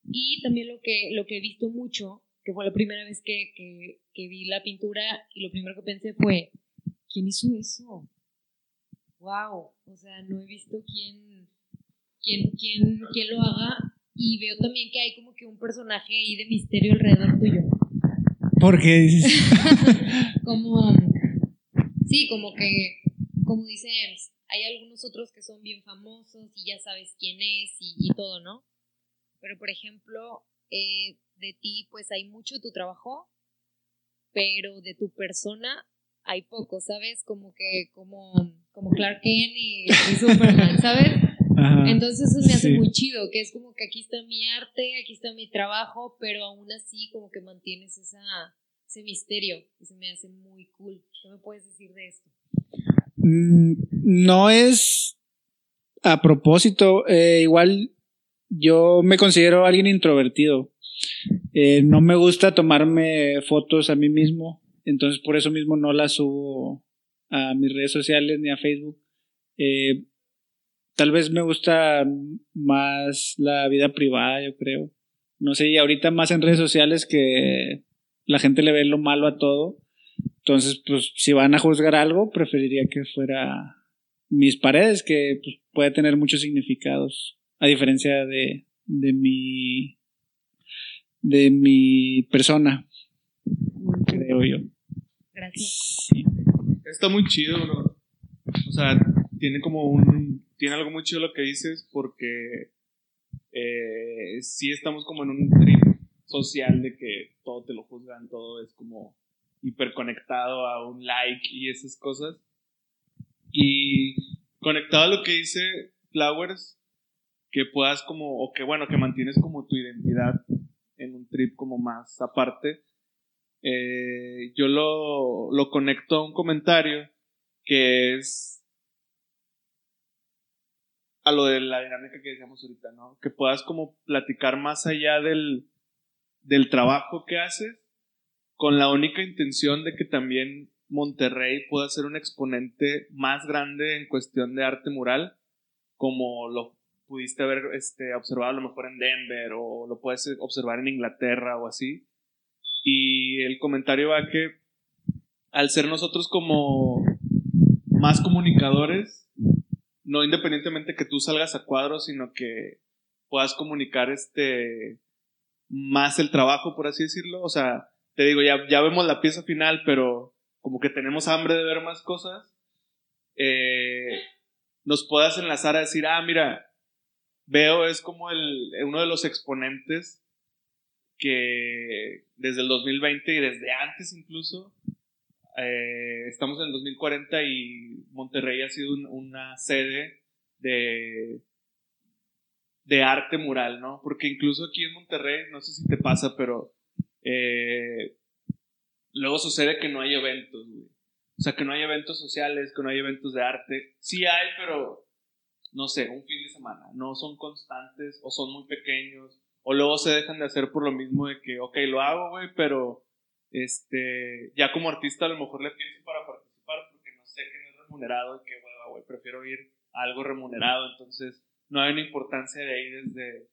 Y también lo que, lo que he visto mucho, que fue la primera vez que, que, que vi la pintura y lo primero que pensé fue, ¿quién hizo eso? Wow, o sea, no he visto quién, quién, quién, quién lo haga y veo también que hay como que un personaje ahí de misterio alrededor tuyo. ¿Por qué dices? como, sí, como que, como dice Ems, hay algunos otros que son bien famosos y ya sabes quién es y, y todo, ¿no? Pero, por ejemplo, eh, de ti, pues hay mucho de tu trabajo, pero de tu persona hay poco, ¿sabes? Como que, como, como Clark Kent y, y Superman, ¿sabes? Ajá. Entonces eso me hace Sí. muy chido, que es como que aquí está mi arte, aquí está mi trabajo, pero aún así como que mantienes esa, ese misterio y se me hace muy cool. ¿Qué me puedes decir de esto? Mm, No es a propósito. eh, igual yo me considero alguien introvertido. Eh, no me gusta tomarme fotos a mí mismo. Entonces por eso mismo no las subo a mis redes sociales ni a Facebook. Eh, tal vez me gusta más la vida privada, yo creo. No sé, y ahorita más en redes sociales que la gente le ve lo malo a todo. Entonces, pues, si van a juzgar algo, preferiría que fuera mis paredes, que pues, puede tener muchos significados, a diferencia de, de mi de mi persona, creo yo. Gracias. Sí. Está muy chido, bro. O sea, tiene como un. Tiene algo muy chido lo que dices, porque. Eh, sí estamos como en un trip social de que todo te lo juzgan, todo es como hiperconectado a un like y esas cosas. Y conectado a lo que dice Flowers, que puedas como, o que bueno, que mantienes como tu identidad en un trip como más aparte. Eh, yo lo, lo conecto a un comentario que es a lo de la dinámica que decíamos ahorita, ¿no? Que puedas como platicar más allá del, del trabajo que haces con la única intención de que también Monterrey pueda ser un exponente más grande en cuestión de arte mural, como lo pudiste haber este, observado a lo mejor en Denver o lo puedes observar en Inglaterra o así. Y el comentario va que al ser nosotros como más comunicadores, no independientemente que tú salgas a cuadros, sino que puedas comunicar este más el trabajo, por así decirlo. O sea, te digo, ya, ya vemos la pieza final, pero como que tenemos hambre de ver más cosas, eh, nos puedas enlazar a decir, ah, mira, veo es como el, uno de los exponentes que desde el 2020 y desde antes incluso, eh, estamos en el 2040 y Monterrey ha sido un- una sede de, de arte mural, ¿no? Porque incluso aquí en Monterrey, no sé si te pasa, pero eh, luego sucede que no hay eventos, güey. O sea, que no hay eventos sociales, que no hay eventos de arte. Sí hay, pero no sé, un fin de semana. No son constantes o son muy pequeños. O luego se dejan de hacer por lo mismo de que, ok, lo hago, güey, pero este, ya como artista a lo mejor le pienso para participar porque no sé que no es remunerado y que, güey, prefiero ir a algo remunerado. Entonces, no hay una importancia de ahí desde,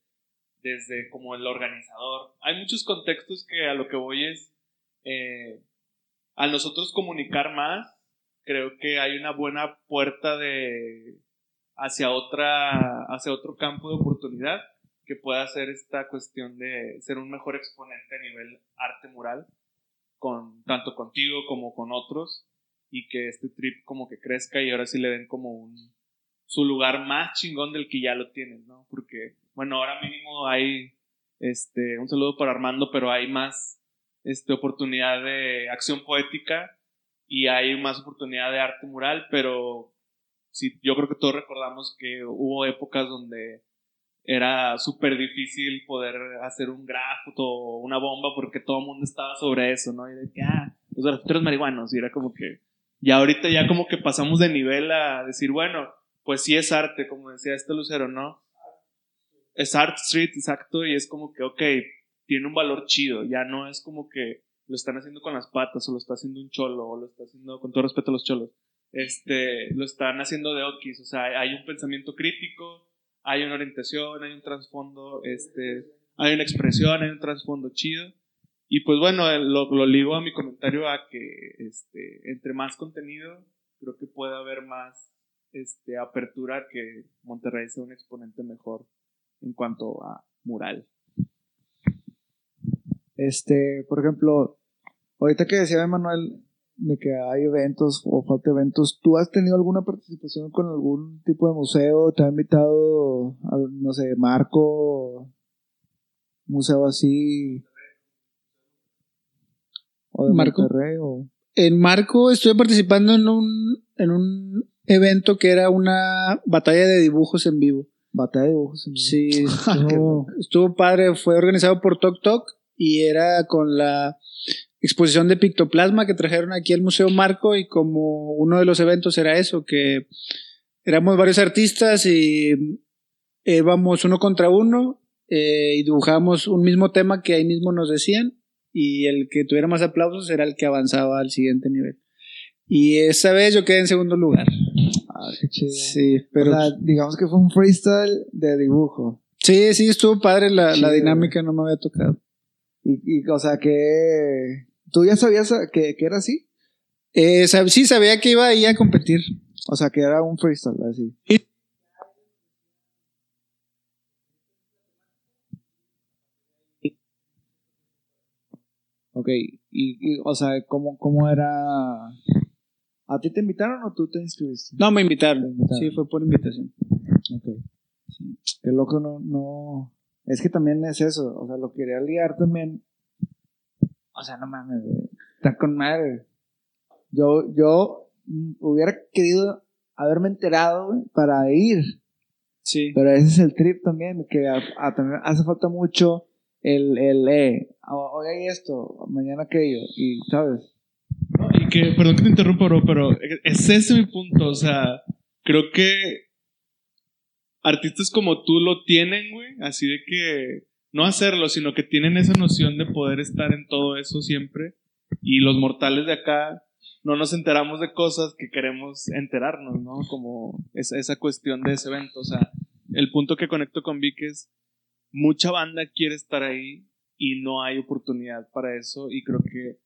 desde como el organizador. Hay muchos contextos que a lo que voy es, eh, a nosotros comunicar más, creo que hay una buena puerta de hacia otra hacia otro campo de oportunidad que pueda ser esta cuestión de ser un mejor exponente a nivel arte mural con tanto contigo como con otros y que este trip como que crezca y ahora sí le den como un su lugar más chingón del que ya lo tienen, ¿no? Porque bueno, ahora mínimo hay este un saludo para Armando, pero hay más este oportunidad de acción poética y hay más oportunidad de arte mural, pero sí, yo creo que todos recordamos que hubo épocas donde era súper difícil poder hacer un grafo o una bomba porque todo el mundo estaba sobre eso, ¿no? Y de que, ah, los grafiteros marihuanos, y era como que, y ahorita ya como que pasamos de nivel a decir, bueno, pues sí es arte, como decía este Lucero, ¿no? Es Art Street, exacto, y es como que, ok, tiene un valor chido, ya no es como que lo están haciendo con las patas, o lo está haciendo un cholo, o lo está haciendo, con todo respeto a los cholos, este, lo están haciendo de okis, o sea, hay un pensamiento crítico, hay una orientación, hay un trasfondo, este, hay una expresión, hay un trasfondo chido. Y pues bueno, eh, lo, lo ligo a mi comentario a que este, entre más contenido, creo que puede haber más este, apertura que Monterrey sea un exponente mejor en cuanto a mural. Este, por ejemplo, ahorita que decía Emanuel de que hay eventos o falta eventos, ¿tú has tenido alguna participación con algún tipo de museo? ¿Te ha invitado, a, no sé, Marco, museo así? ¿O de Marco. Monterrey? O... En Marco estuve participando en un, en un evento que era una batalla de dibujos en vivo. Batalla de dibujos. en- Sí, Ah, estuvo padre. Fue organizado por Tok Tok y era con la exposición de pictoplasma que trajeron aquí al Museo Marco y como uno de los eventos era eso, que éramos varios artistas y íbamos uno contra uno eh, y dibujábamos un mismo tema que ahí mismo nos decían y el que tuviera más aplausos era el que avanzaba al siguiente nivel. Y esa vez yo quedé en segundo lugar. Ah, qué chido. Sí, pero... o sea, digamos que fue un freestyle de dibujo. Sí, sí, estuvo padre la, la dinámica, no me había tocado. Y, y o sea, que. ¿Tú ya sabías que, que era así? Eh, sab- sí, sabía que iba ahí a competir. O sea, que era un freestyle así. Ok, y, y, o sea, ¿cómo, ¿cómo era? ¿A ti te invitaron o tú te inscribiste? No, me invitaron. invitaron. Sí, fue por invitación. Ok. Qué loco, no, no. Es que también es eso, o sea, lo quería ligar también. O sea, no mames, güey. Está con madre. Yo, yo hubiera querido haberme enterado, güey, para ir. Sí. Pero ese es el trip también, que a- a- también hace falta mucho el, el eh, ho- hoy hay esto, mañana aquello, y sabes. Y que, perdón que te interrumpa, bro, pero es ese mi punto. O sea, creo que artistas como tú lo tienen, güey. Así de que no hacerlo, sino que tienen esa noción de poder estar en todo eso siempre. Y los mortales de acá no nos enteramos de cosas que queremos enterarnos, ¿no? Como esa, esa cuestión de ese evento. O sea, el punto que conecto con Vic es mucha banda quiere estar ahí y no hay oportunidad para eso. Y creo que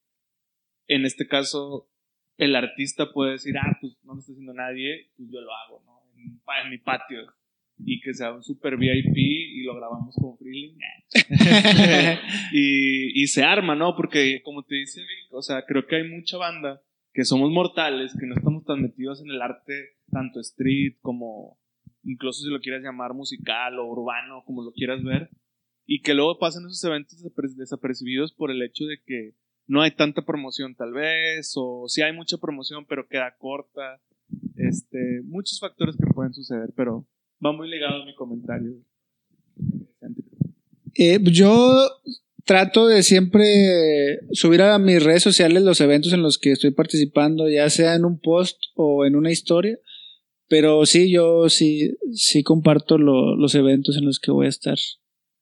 en este caso el artista puede decir, ah, pues no lo está haciendo nadie, pues yo lo hago, ¿no? En mi patio. Y que sea un super VIP y lo grabamos con Freeling. y, y se arma, ¿no? Porque como te dice Vic, o sea, creo que hay mucha banda que somos mortales, que no estamos tan metidos en el arte, tanto street como incluso si lo quieras llamar musical o urbano, como lo quieras ver, y que luego pasan esos eventos desapercibidos por el hecho de que no hay tanta promoción tal vez, o sí hay mucha promoción pero queda corta, este, muchos factores que pueden suceder, pero va muy ligado a mi comentario. Eh, yo trato de siempre subir a mis redes sociales los eventos en los que estoy participando, ya sea en un post o en una historia. Pero sí, yo sí, sí comparto lo- los eventos en los que voy a estar.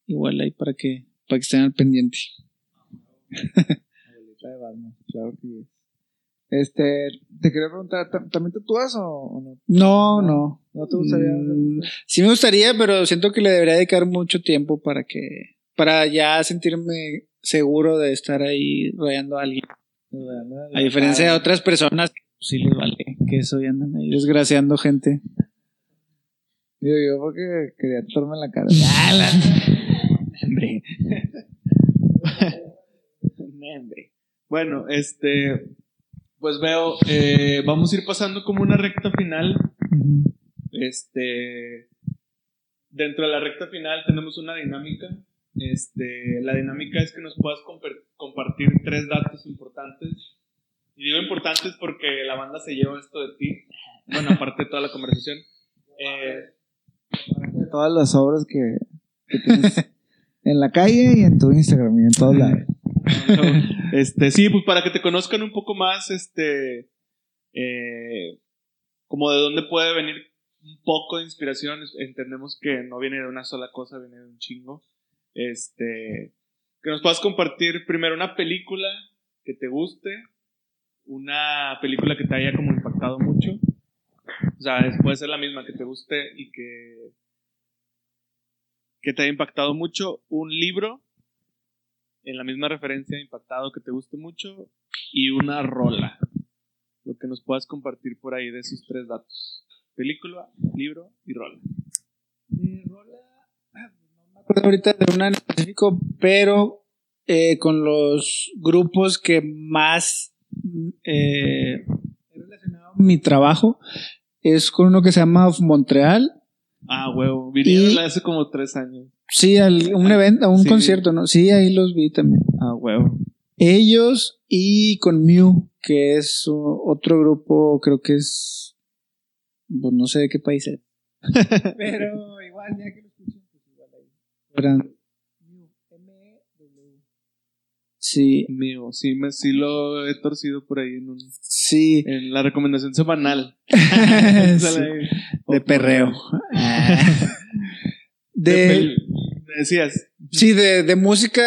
Igual ahí para que, para que estén al pendiente. Abuelita de Batman, claro que es. Este, te quería preguntar, ¿tam- ¿también tatúas o, o no? No, no. ¿No te gustaría? Mm, sí me gustaría, pero siento que le debería dedicar mucho tiempo para que, para ya sentirme seguro de estar ahí rayando a alguien. A diferencia de otras personas sí les vale que eso y andan ahí desgraciando gente. Digo yo porque quería tatuarme en la cara. Hombre. Hombre. Bueno, este, pues veo, eh, vamos a ir pasando como una recta final. Este, dentro de la recta final tenemos una dinámica. Este, la dinámica es que nos puedas compartir tres datos importantes. Y digo importantes porque la banda se lleva esto de ti. Bueno, aparte de toda la conversación. Eh, todas las obras que, que tienes en la calle y en tu Instagram y en todos lados. este, sí, pues para que te conozcan un poco más, este, eh, como de dónde puede venir un poco de inspiración. Entendemos que no viene de una sola cosa, viene de un chingo. Este, que nos puedas compartir primero una película que te guste, una película que te haya como impactado mucho. O sea, puede ser la misma que te guste y que que te haya impactado mucho, un libro en la misma referencia impactado que te guste mucho y una rola. Lo que nos puedas compartir por ahí de esos tres datos. Película, libro y rola. Mi rola, no me acuerdo ahorita de una en específico, pero eh, con los grupos que más mm, eh, he relacionado mi trabajo es con uno que se llama Of Montreal. Ah, huevo. Vinieron Y- hace como tres años. Sí, al- un evento, a un Sí. concierto, ¿no? Sí, ahí los vi también. Ah, huevo. Ellos y con Mew, que es otro grupo, creo que es, pues no sé de qué país es. Pero igual, ya que lo escuchen, pues igual ahí. Sí, Mío, sí, me, sí lo he torcido por ahí en, un- sí. en la recomendación semanal. Sí, De perreo. De, De, decías. sí, de, de música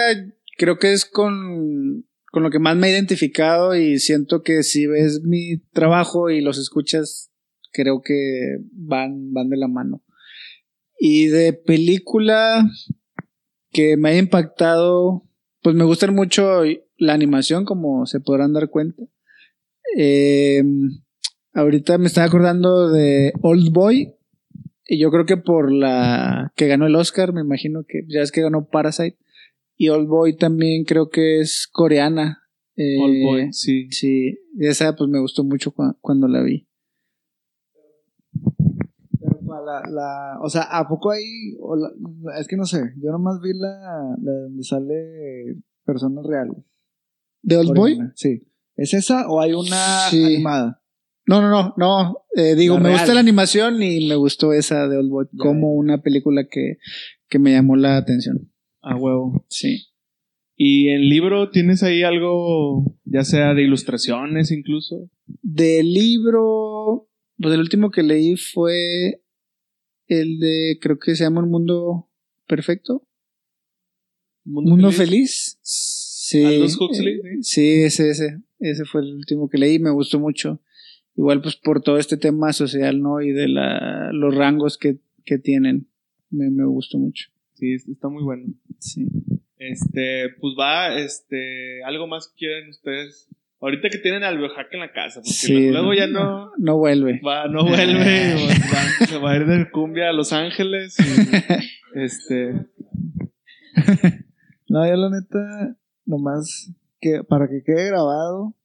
creo que es con, con lo que más me he identificado y siento que si ves mi trabajo y los escuchas, creo que van, van de la mano. Y de película que me haya impactado, pues me gusta mucho la animación, como se podrán dar cuenta. Eh, ahorita me estaba acordando de Old Boy. Y yo creo que por la que ganó el Oscar, me imagino que ya es que ganó Parasite. Y Old Boy también creo que es coreana. Eh, Old Boy, sí. Sí, esa pues me gustó mucho cua- cuando la vi. La, la, o sea, ¿a poco hay? o la- es que no sé, yo nomás vi la, la donde sale personas reales. ¿De Old Boy? Sí. ¿Es esa o hay una Sí. animada? No, no, no, no. Eh, digo, La me real. gusta la animación y me gustó esa de Old Boy como una película que, que me llamó la atención. A huevo. Sí. ¿Y en libro tienes ahí algo, ya sea de ilustraciones incluso? Del libro, pues el último que leí fue el de, creo que se llama Un Mundo Perfecto. Mundo, feliz. Sí. Aldous Huxley, eh, sí, ese, ese. Ese fue el último que leí, me gustó mucho. Igual pues por todo este tema social, ¿no? Y de la, los rangos que, que tienen. Me, me gustó mucho. Sí, está muy bueno. Sí. Este, pues va, este, algo más quieren ustedes. Ahorita que tienen al biohack en la casa, porque Sí, luego ya no No vuelve. va, no vuelve, va- se va a ir de cumbia a Los Ángeles. y, este, No, yo la neta, nomás que para que quede grabado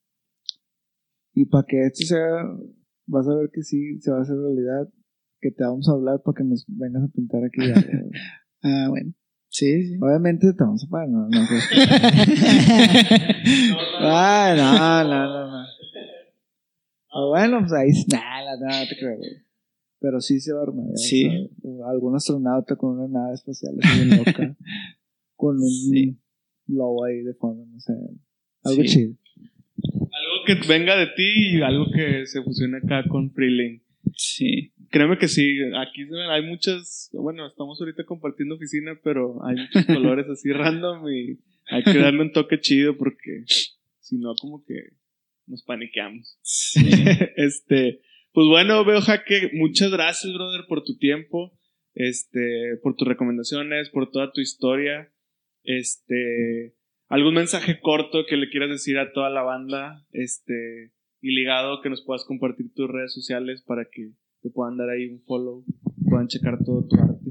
y para que esto sea, vas a ver que sí se va a hacer realidad, que te vamos a hablar para que nos vengas a pintar aquí. Ah, bueno. Sí, sí. Obviamente te vamos a pagar, no, no. Ay, no, no, no, no. O bueno, pues ahí, nah, la- no, no te creo, güey. Pero sí se va a armar. Sí. Algún astronauta con una nave espacial así loca. con un Sí. lobo ahí de fondo, no sé. Algo Sí. chido. algo que venga de ti y algo que se fusione acá con Freeling. Sí. Créeme que sí, aquí se ven- hay muchas, bueno, estamos ahorita compartiendo oficina, pero hay muchos colores así random y hay que darle un toque chido porque si no como que nos paniqueamos. este, pues bueno, veo Jaque, muchas gracias, brother, por tu tiempo, este, por tus recomendaciones, por toda tu historia. Este, algún mensaje corto que le quieras decir a toda la banda, este, y ligado que nos puedas compartir tus redes sociales para que te puedan dar ahí un follow, puedan checar todo tu arte.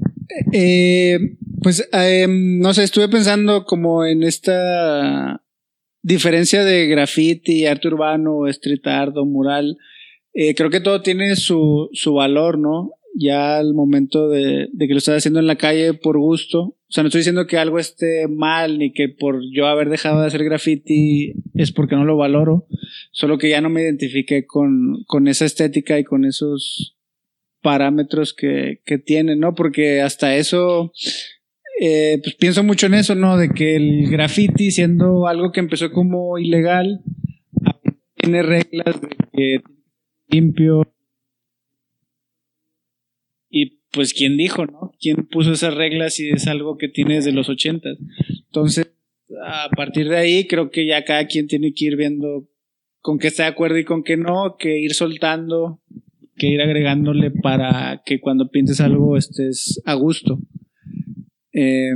Eh, pues eh, no sé, estuve pensando como en esta diferencia de graffiti, arte urbano, street art o mural. Eh, creo que todo tiene su, su valor, ¿no? Ya al momento de, de que lo estás haciendo en la calle por gusto. O sea, no estoy diciendo que algo esté mal ni que por yo haber dejado de hacer graffiti es porque no lo valoro. Solo que ya no me identifiqué con, con esa estética y con esos parámetros que, que tiene, ¿no? Porque hasta eso, eh, pues pienso mucho en eso, ¿no? De que el graffiti, siendo algo que empezó como ilegal, tiene reglas de que limpio. Y pues, ¿quién dijo, no? ¿Quién puso esas reglas si es algo que tiene desde los ochentas? Entonces, a partir de ahí, creo que ya cada quien tiene que ir viendo con qué está de acuerdo y con qué no, que ir soltando que ir agregándole para que cuando pintes algo estés a gusto. Eh,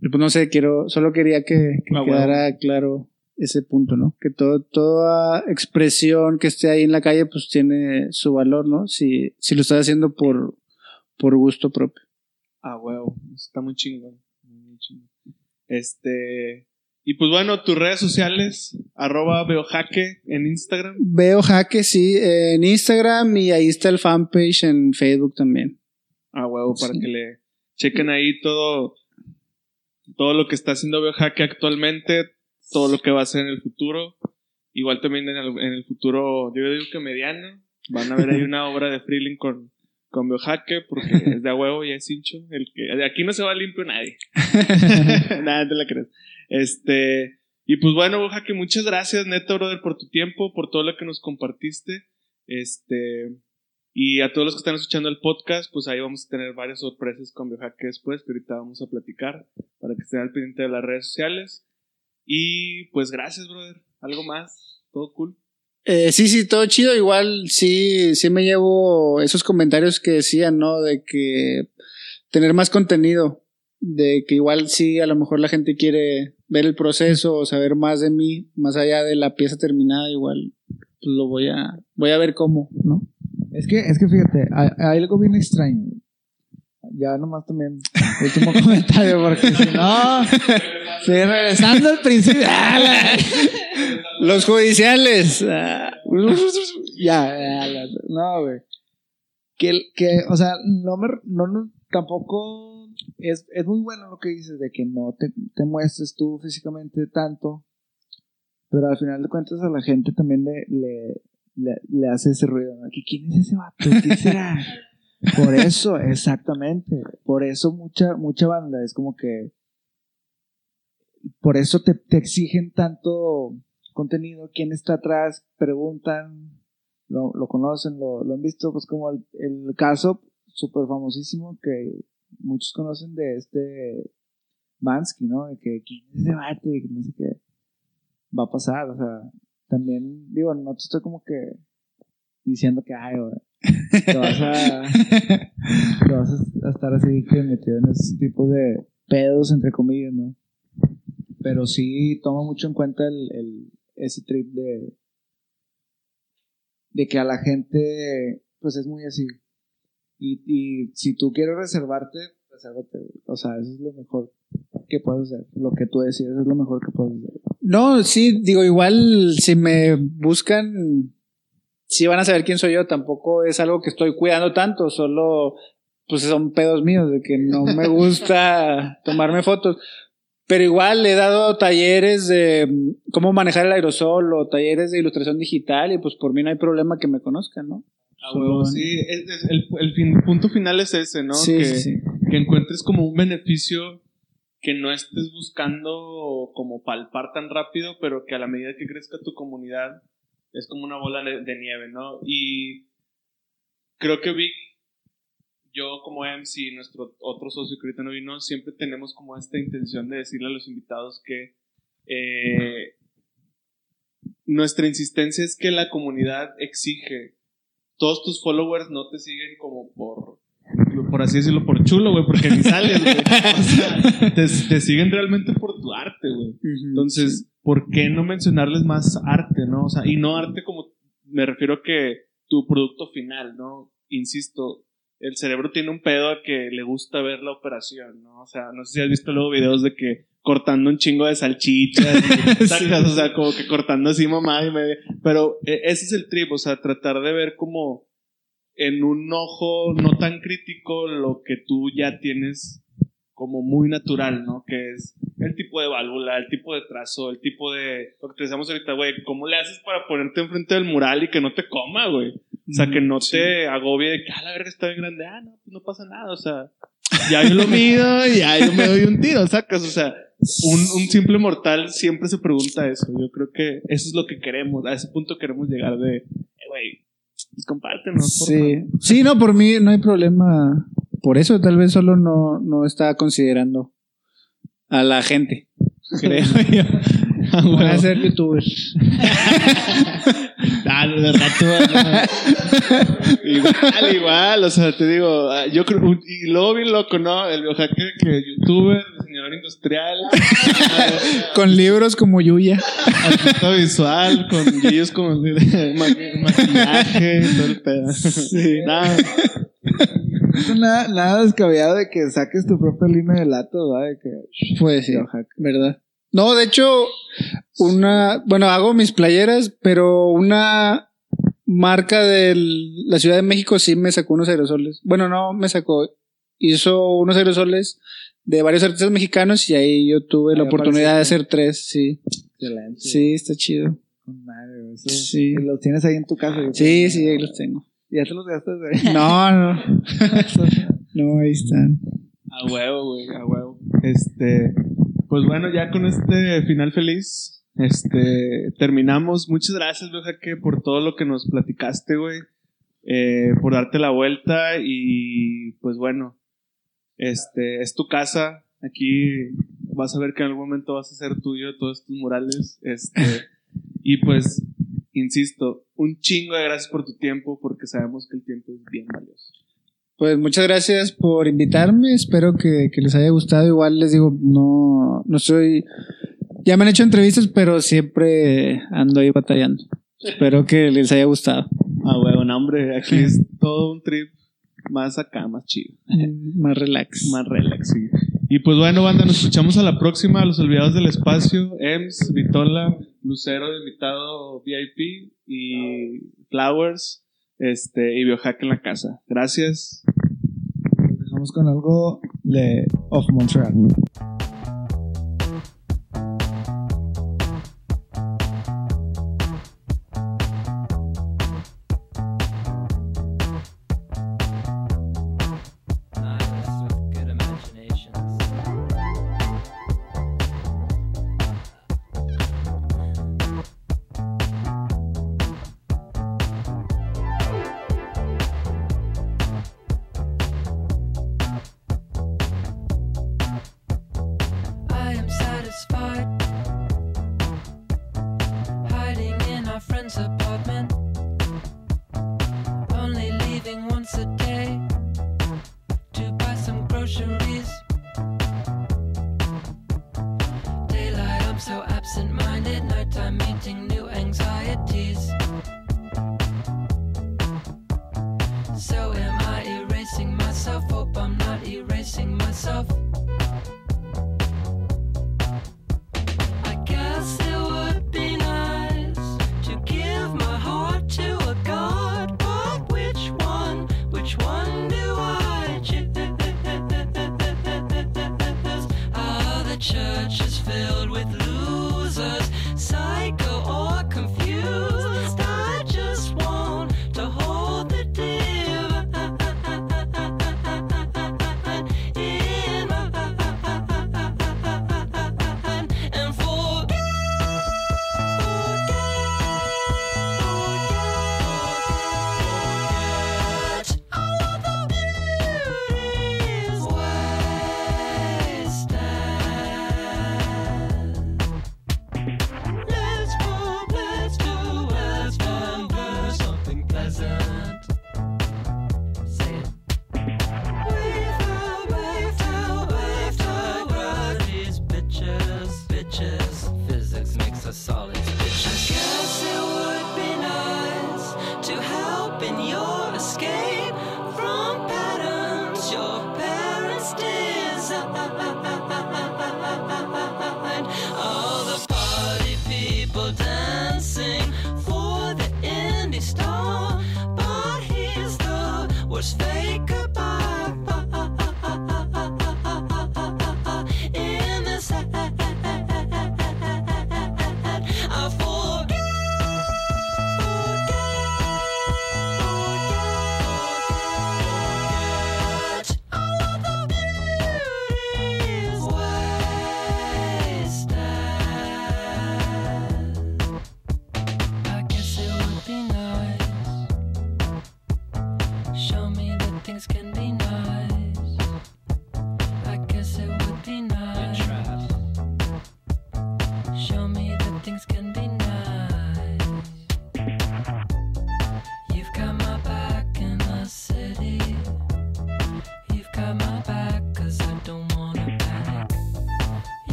pues no sé, quiero, solo quería que, que Ah, bueno. quedara claro ese punto, ¿no? Que todo, toda expresión que esté ahí en la calle, pues tiene su valor, ¿no? Si, si lo estás haciendo por, por gusto propio. Ah, huevo, está muy chingón. Muy chingón. Este. Y pues bueno, tus redes sociales, arroba veojaque en Instagram. Veo jaque, sí, en Instagram y ahí está el fanpage en Facebook también. Ah, huevo, para Sí. que le chequen ahí todo, todo lo que está haciendo Biohack actualmente, todo lo que va a hacer en el futuro. Igual también en el, en el futuro, yo digo que mediano, van a ver ahí una obra de Freeling con, con biojaque porque es de a huevo y es hincho. El que, de aquí no se va limpio nadie. Nada, te la crees. Este, y pues bueno, biojaque, muchas gracias, neta, brother, por tu tiempo, por todo lo que nos compartiste. Este, y a todos los que están escuchando el podcast, pues ahí vamos a tener varias sorpresas con biojaque después, que ahorita vamos a platicar para que estén al pendiente de las redes sociales. Y pues gracias, brother. ¿Algo más? ¿Todo cool? Eh, sí, sí, todo chido. Igual sí, sí me llevo esos comentarios que decían, ¿no? De que tener más contenido. De que igual sí, a lo mejor la gente quiere ver el proceso o saber más de mí, más allá de la pieza terminada, igual pues lo voy a, voy a ver cómo, ¿no? Es que, es que fíjate, hay, hay algo bien extraño. Ya nomás también, último comentario, porque si no, sí, regresando al principio. ¡ah, la- Los judiciales. ah, ya, no, güey. Que, que, o sea, no me, no, no, tampoco es, es muy bueno lo que dices de que no te, te muestres tú físicamente tanto, pero al final de cuentas a la gente también le, le, le, le hace ese ruido, ¿no? Que ¿Quién es ese vato? Por eso, exactamente. Por eso mucha, mucha banda es como que. Por eso te, te exigen tanto contenido. ¿Quién está atrás? Preguntan. Lo, conocen, lo, han visto. Pues como el, el caso súper famosísimo que muchos conocen de este Mansky, ¿no? De que quién es ese vato y que no sé qué. Va a pasar, o sea. También, digo, no te estoy como que diciendo que, ay, güey, te vas a, estar así que metido en ese tipo de pedos, entre comillas, ¿no? Pero sí toma mucho en cuenta el- ese trip de, de que a la gente, pues es muy así. Y, y si tú quieres reservarte, resérvate. O sea, eso es lo mejor que puedes hacer. Lo que tú decides es lo mejor que puedes hacer. No, sí, digo, igual si me buscan, sí van a saber quién soy yo. Tampoco es algo que estoy cuidando tanto, solo pues son pedos míos de que no me gusta tomarme fotos. Pero igual he dado talleres de mm, cómo manejar el aerosol o talleres de ilustración digital y pues por mí no hay problema que me conozcan, ¿no? Ah, Son- sí, es- es- el, el fin- punto final es ese, ¿no? Sí, que, sí, sí. que encuentres como un beneficio que no estés buscando como palpar tan rápido, pero que a la medida que crezca tu comunidad es como una bola de, de nieve, ¿no? Y creo que Vic, yo como MC, nuestro otro socio que no vino, siempre tenemos como esta intención de decirle a los invitados que eh, nuestra insistencia es que la comunidad exige. Todos tus followers no te siguen como por por así decirlo por chulo güey porque ni sales güey. O sea te, te siguen realmente por tu arte güey. Entonces ¿por qué no mencionarles más arte no o sea y no arte como me refiero a que tu producto final no insisto el cerebro tiene un pedo a que le gusta ver la operación, ¿no? O sea, no sé si has visto luego videos de que cortando un chingo de salchichas, y sacas, o sea, como que cortando así mamá y media. Pero eh, ese es el trip, o sea, tratar de ver como en un ojo no tan crítico lo que tú ya tienes como muy natural, ¿no? Que es el tipo de válvula, el tipo de trazo, el tipo de... Lo que te decíamos ahorita, güey, ¿cómo le haces para ponerte enfrente del mural y que no te coma, güey? O sea, que no te agobie de que, ah, la verga está bien grande, ah, no, pues no pasa nada, o sea, ya yo lo mido y ya yo me doy un tiro, sacas, o sea, un, un simple mortal siempre se pregunta eso, yo creo que eso es lo que queremos, a ese punto queremos llegar de, eh, güey, pues compártenos, por Sí. sí, no, por mí no hay problema. Por eso tal vez solo no, no está considerando a la gente. Creo yo. Voy a ser youtuber. ah, de rato, no. igual, igual, o sea, te digo, ah, yo creo, y luego bien loco, ¿no? El biohacker que youtuber, diseñador industrial, Con libros como Yuya. artista visual, con guillos como maquillaje, todo el pedo. Nada, No es nada, nada descabellado de que saques tu propia línea de lato, ¿verdad? De que, Pues sí, Biohacker. ¿verdad? No, de hecho, una, bueno, hago mis playeras, pero una marca de la Ciudad de México sí me sacó unos aerosoles. Bueno, no me sacó, hizo unos aerosoles de varios artistas mexicanos y ahí yo tuve la oportunidad de hacer tres, sí. excelente. Sí, está chido. Con madre, güey, eso- Sí. los tienes ahí en tu casa. Sí, creo. sí, ahí los tengo. Ya te los gastas, güey. No, no. no, ahí están. A huevo, güey, a huevo. Este, pues bueno, ya con este final feliz, este, terminamos. Muchas gracias, viejo Jaque, por todo lo que nos platicaste, güey. Eh, por darte la vuelta y pues bueno, este, es tu casa. Aquí vas a ver que en algún momento vas a ser tuyo todos estos murales. Este, y pues, insisto, un chingo de gracias por tu tiempo, porque sabemos que el tiempo es bien valioso. Pues muchas gracias por invitarme. Espero que, que les haya gustado. Igual les digo, no, no soy. Ya me han hecho entrevistas, pero siempre ando ahí batallando. Espero que les haya gustado. Ah, huevo, no, hombre, aquí es todo un trip más acá, más chido. Más relax. Más relax, sí. Y pues bueno, banda, nos escuchamos a la próxima, a los olvidados del espacio, EMS, Vitola, Lucero de invitado VIP y Flowers, este, y Biohack en la casa. Gracias. Dejamos con algo de Of Montreal.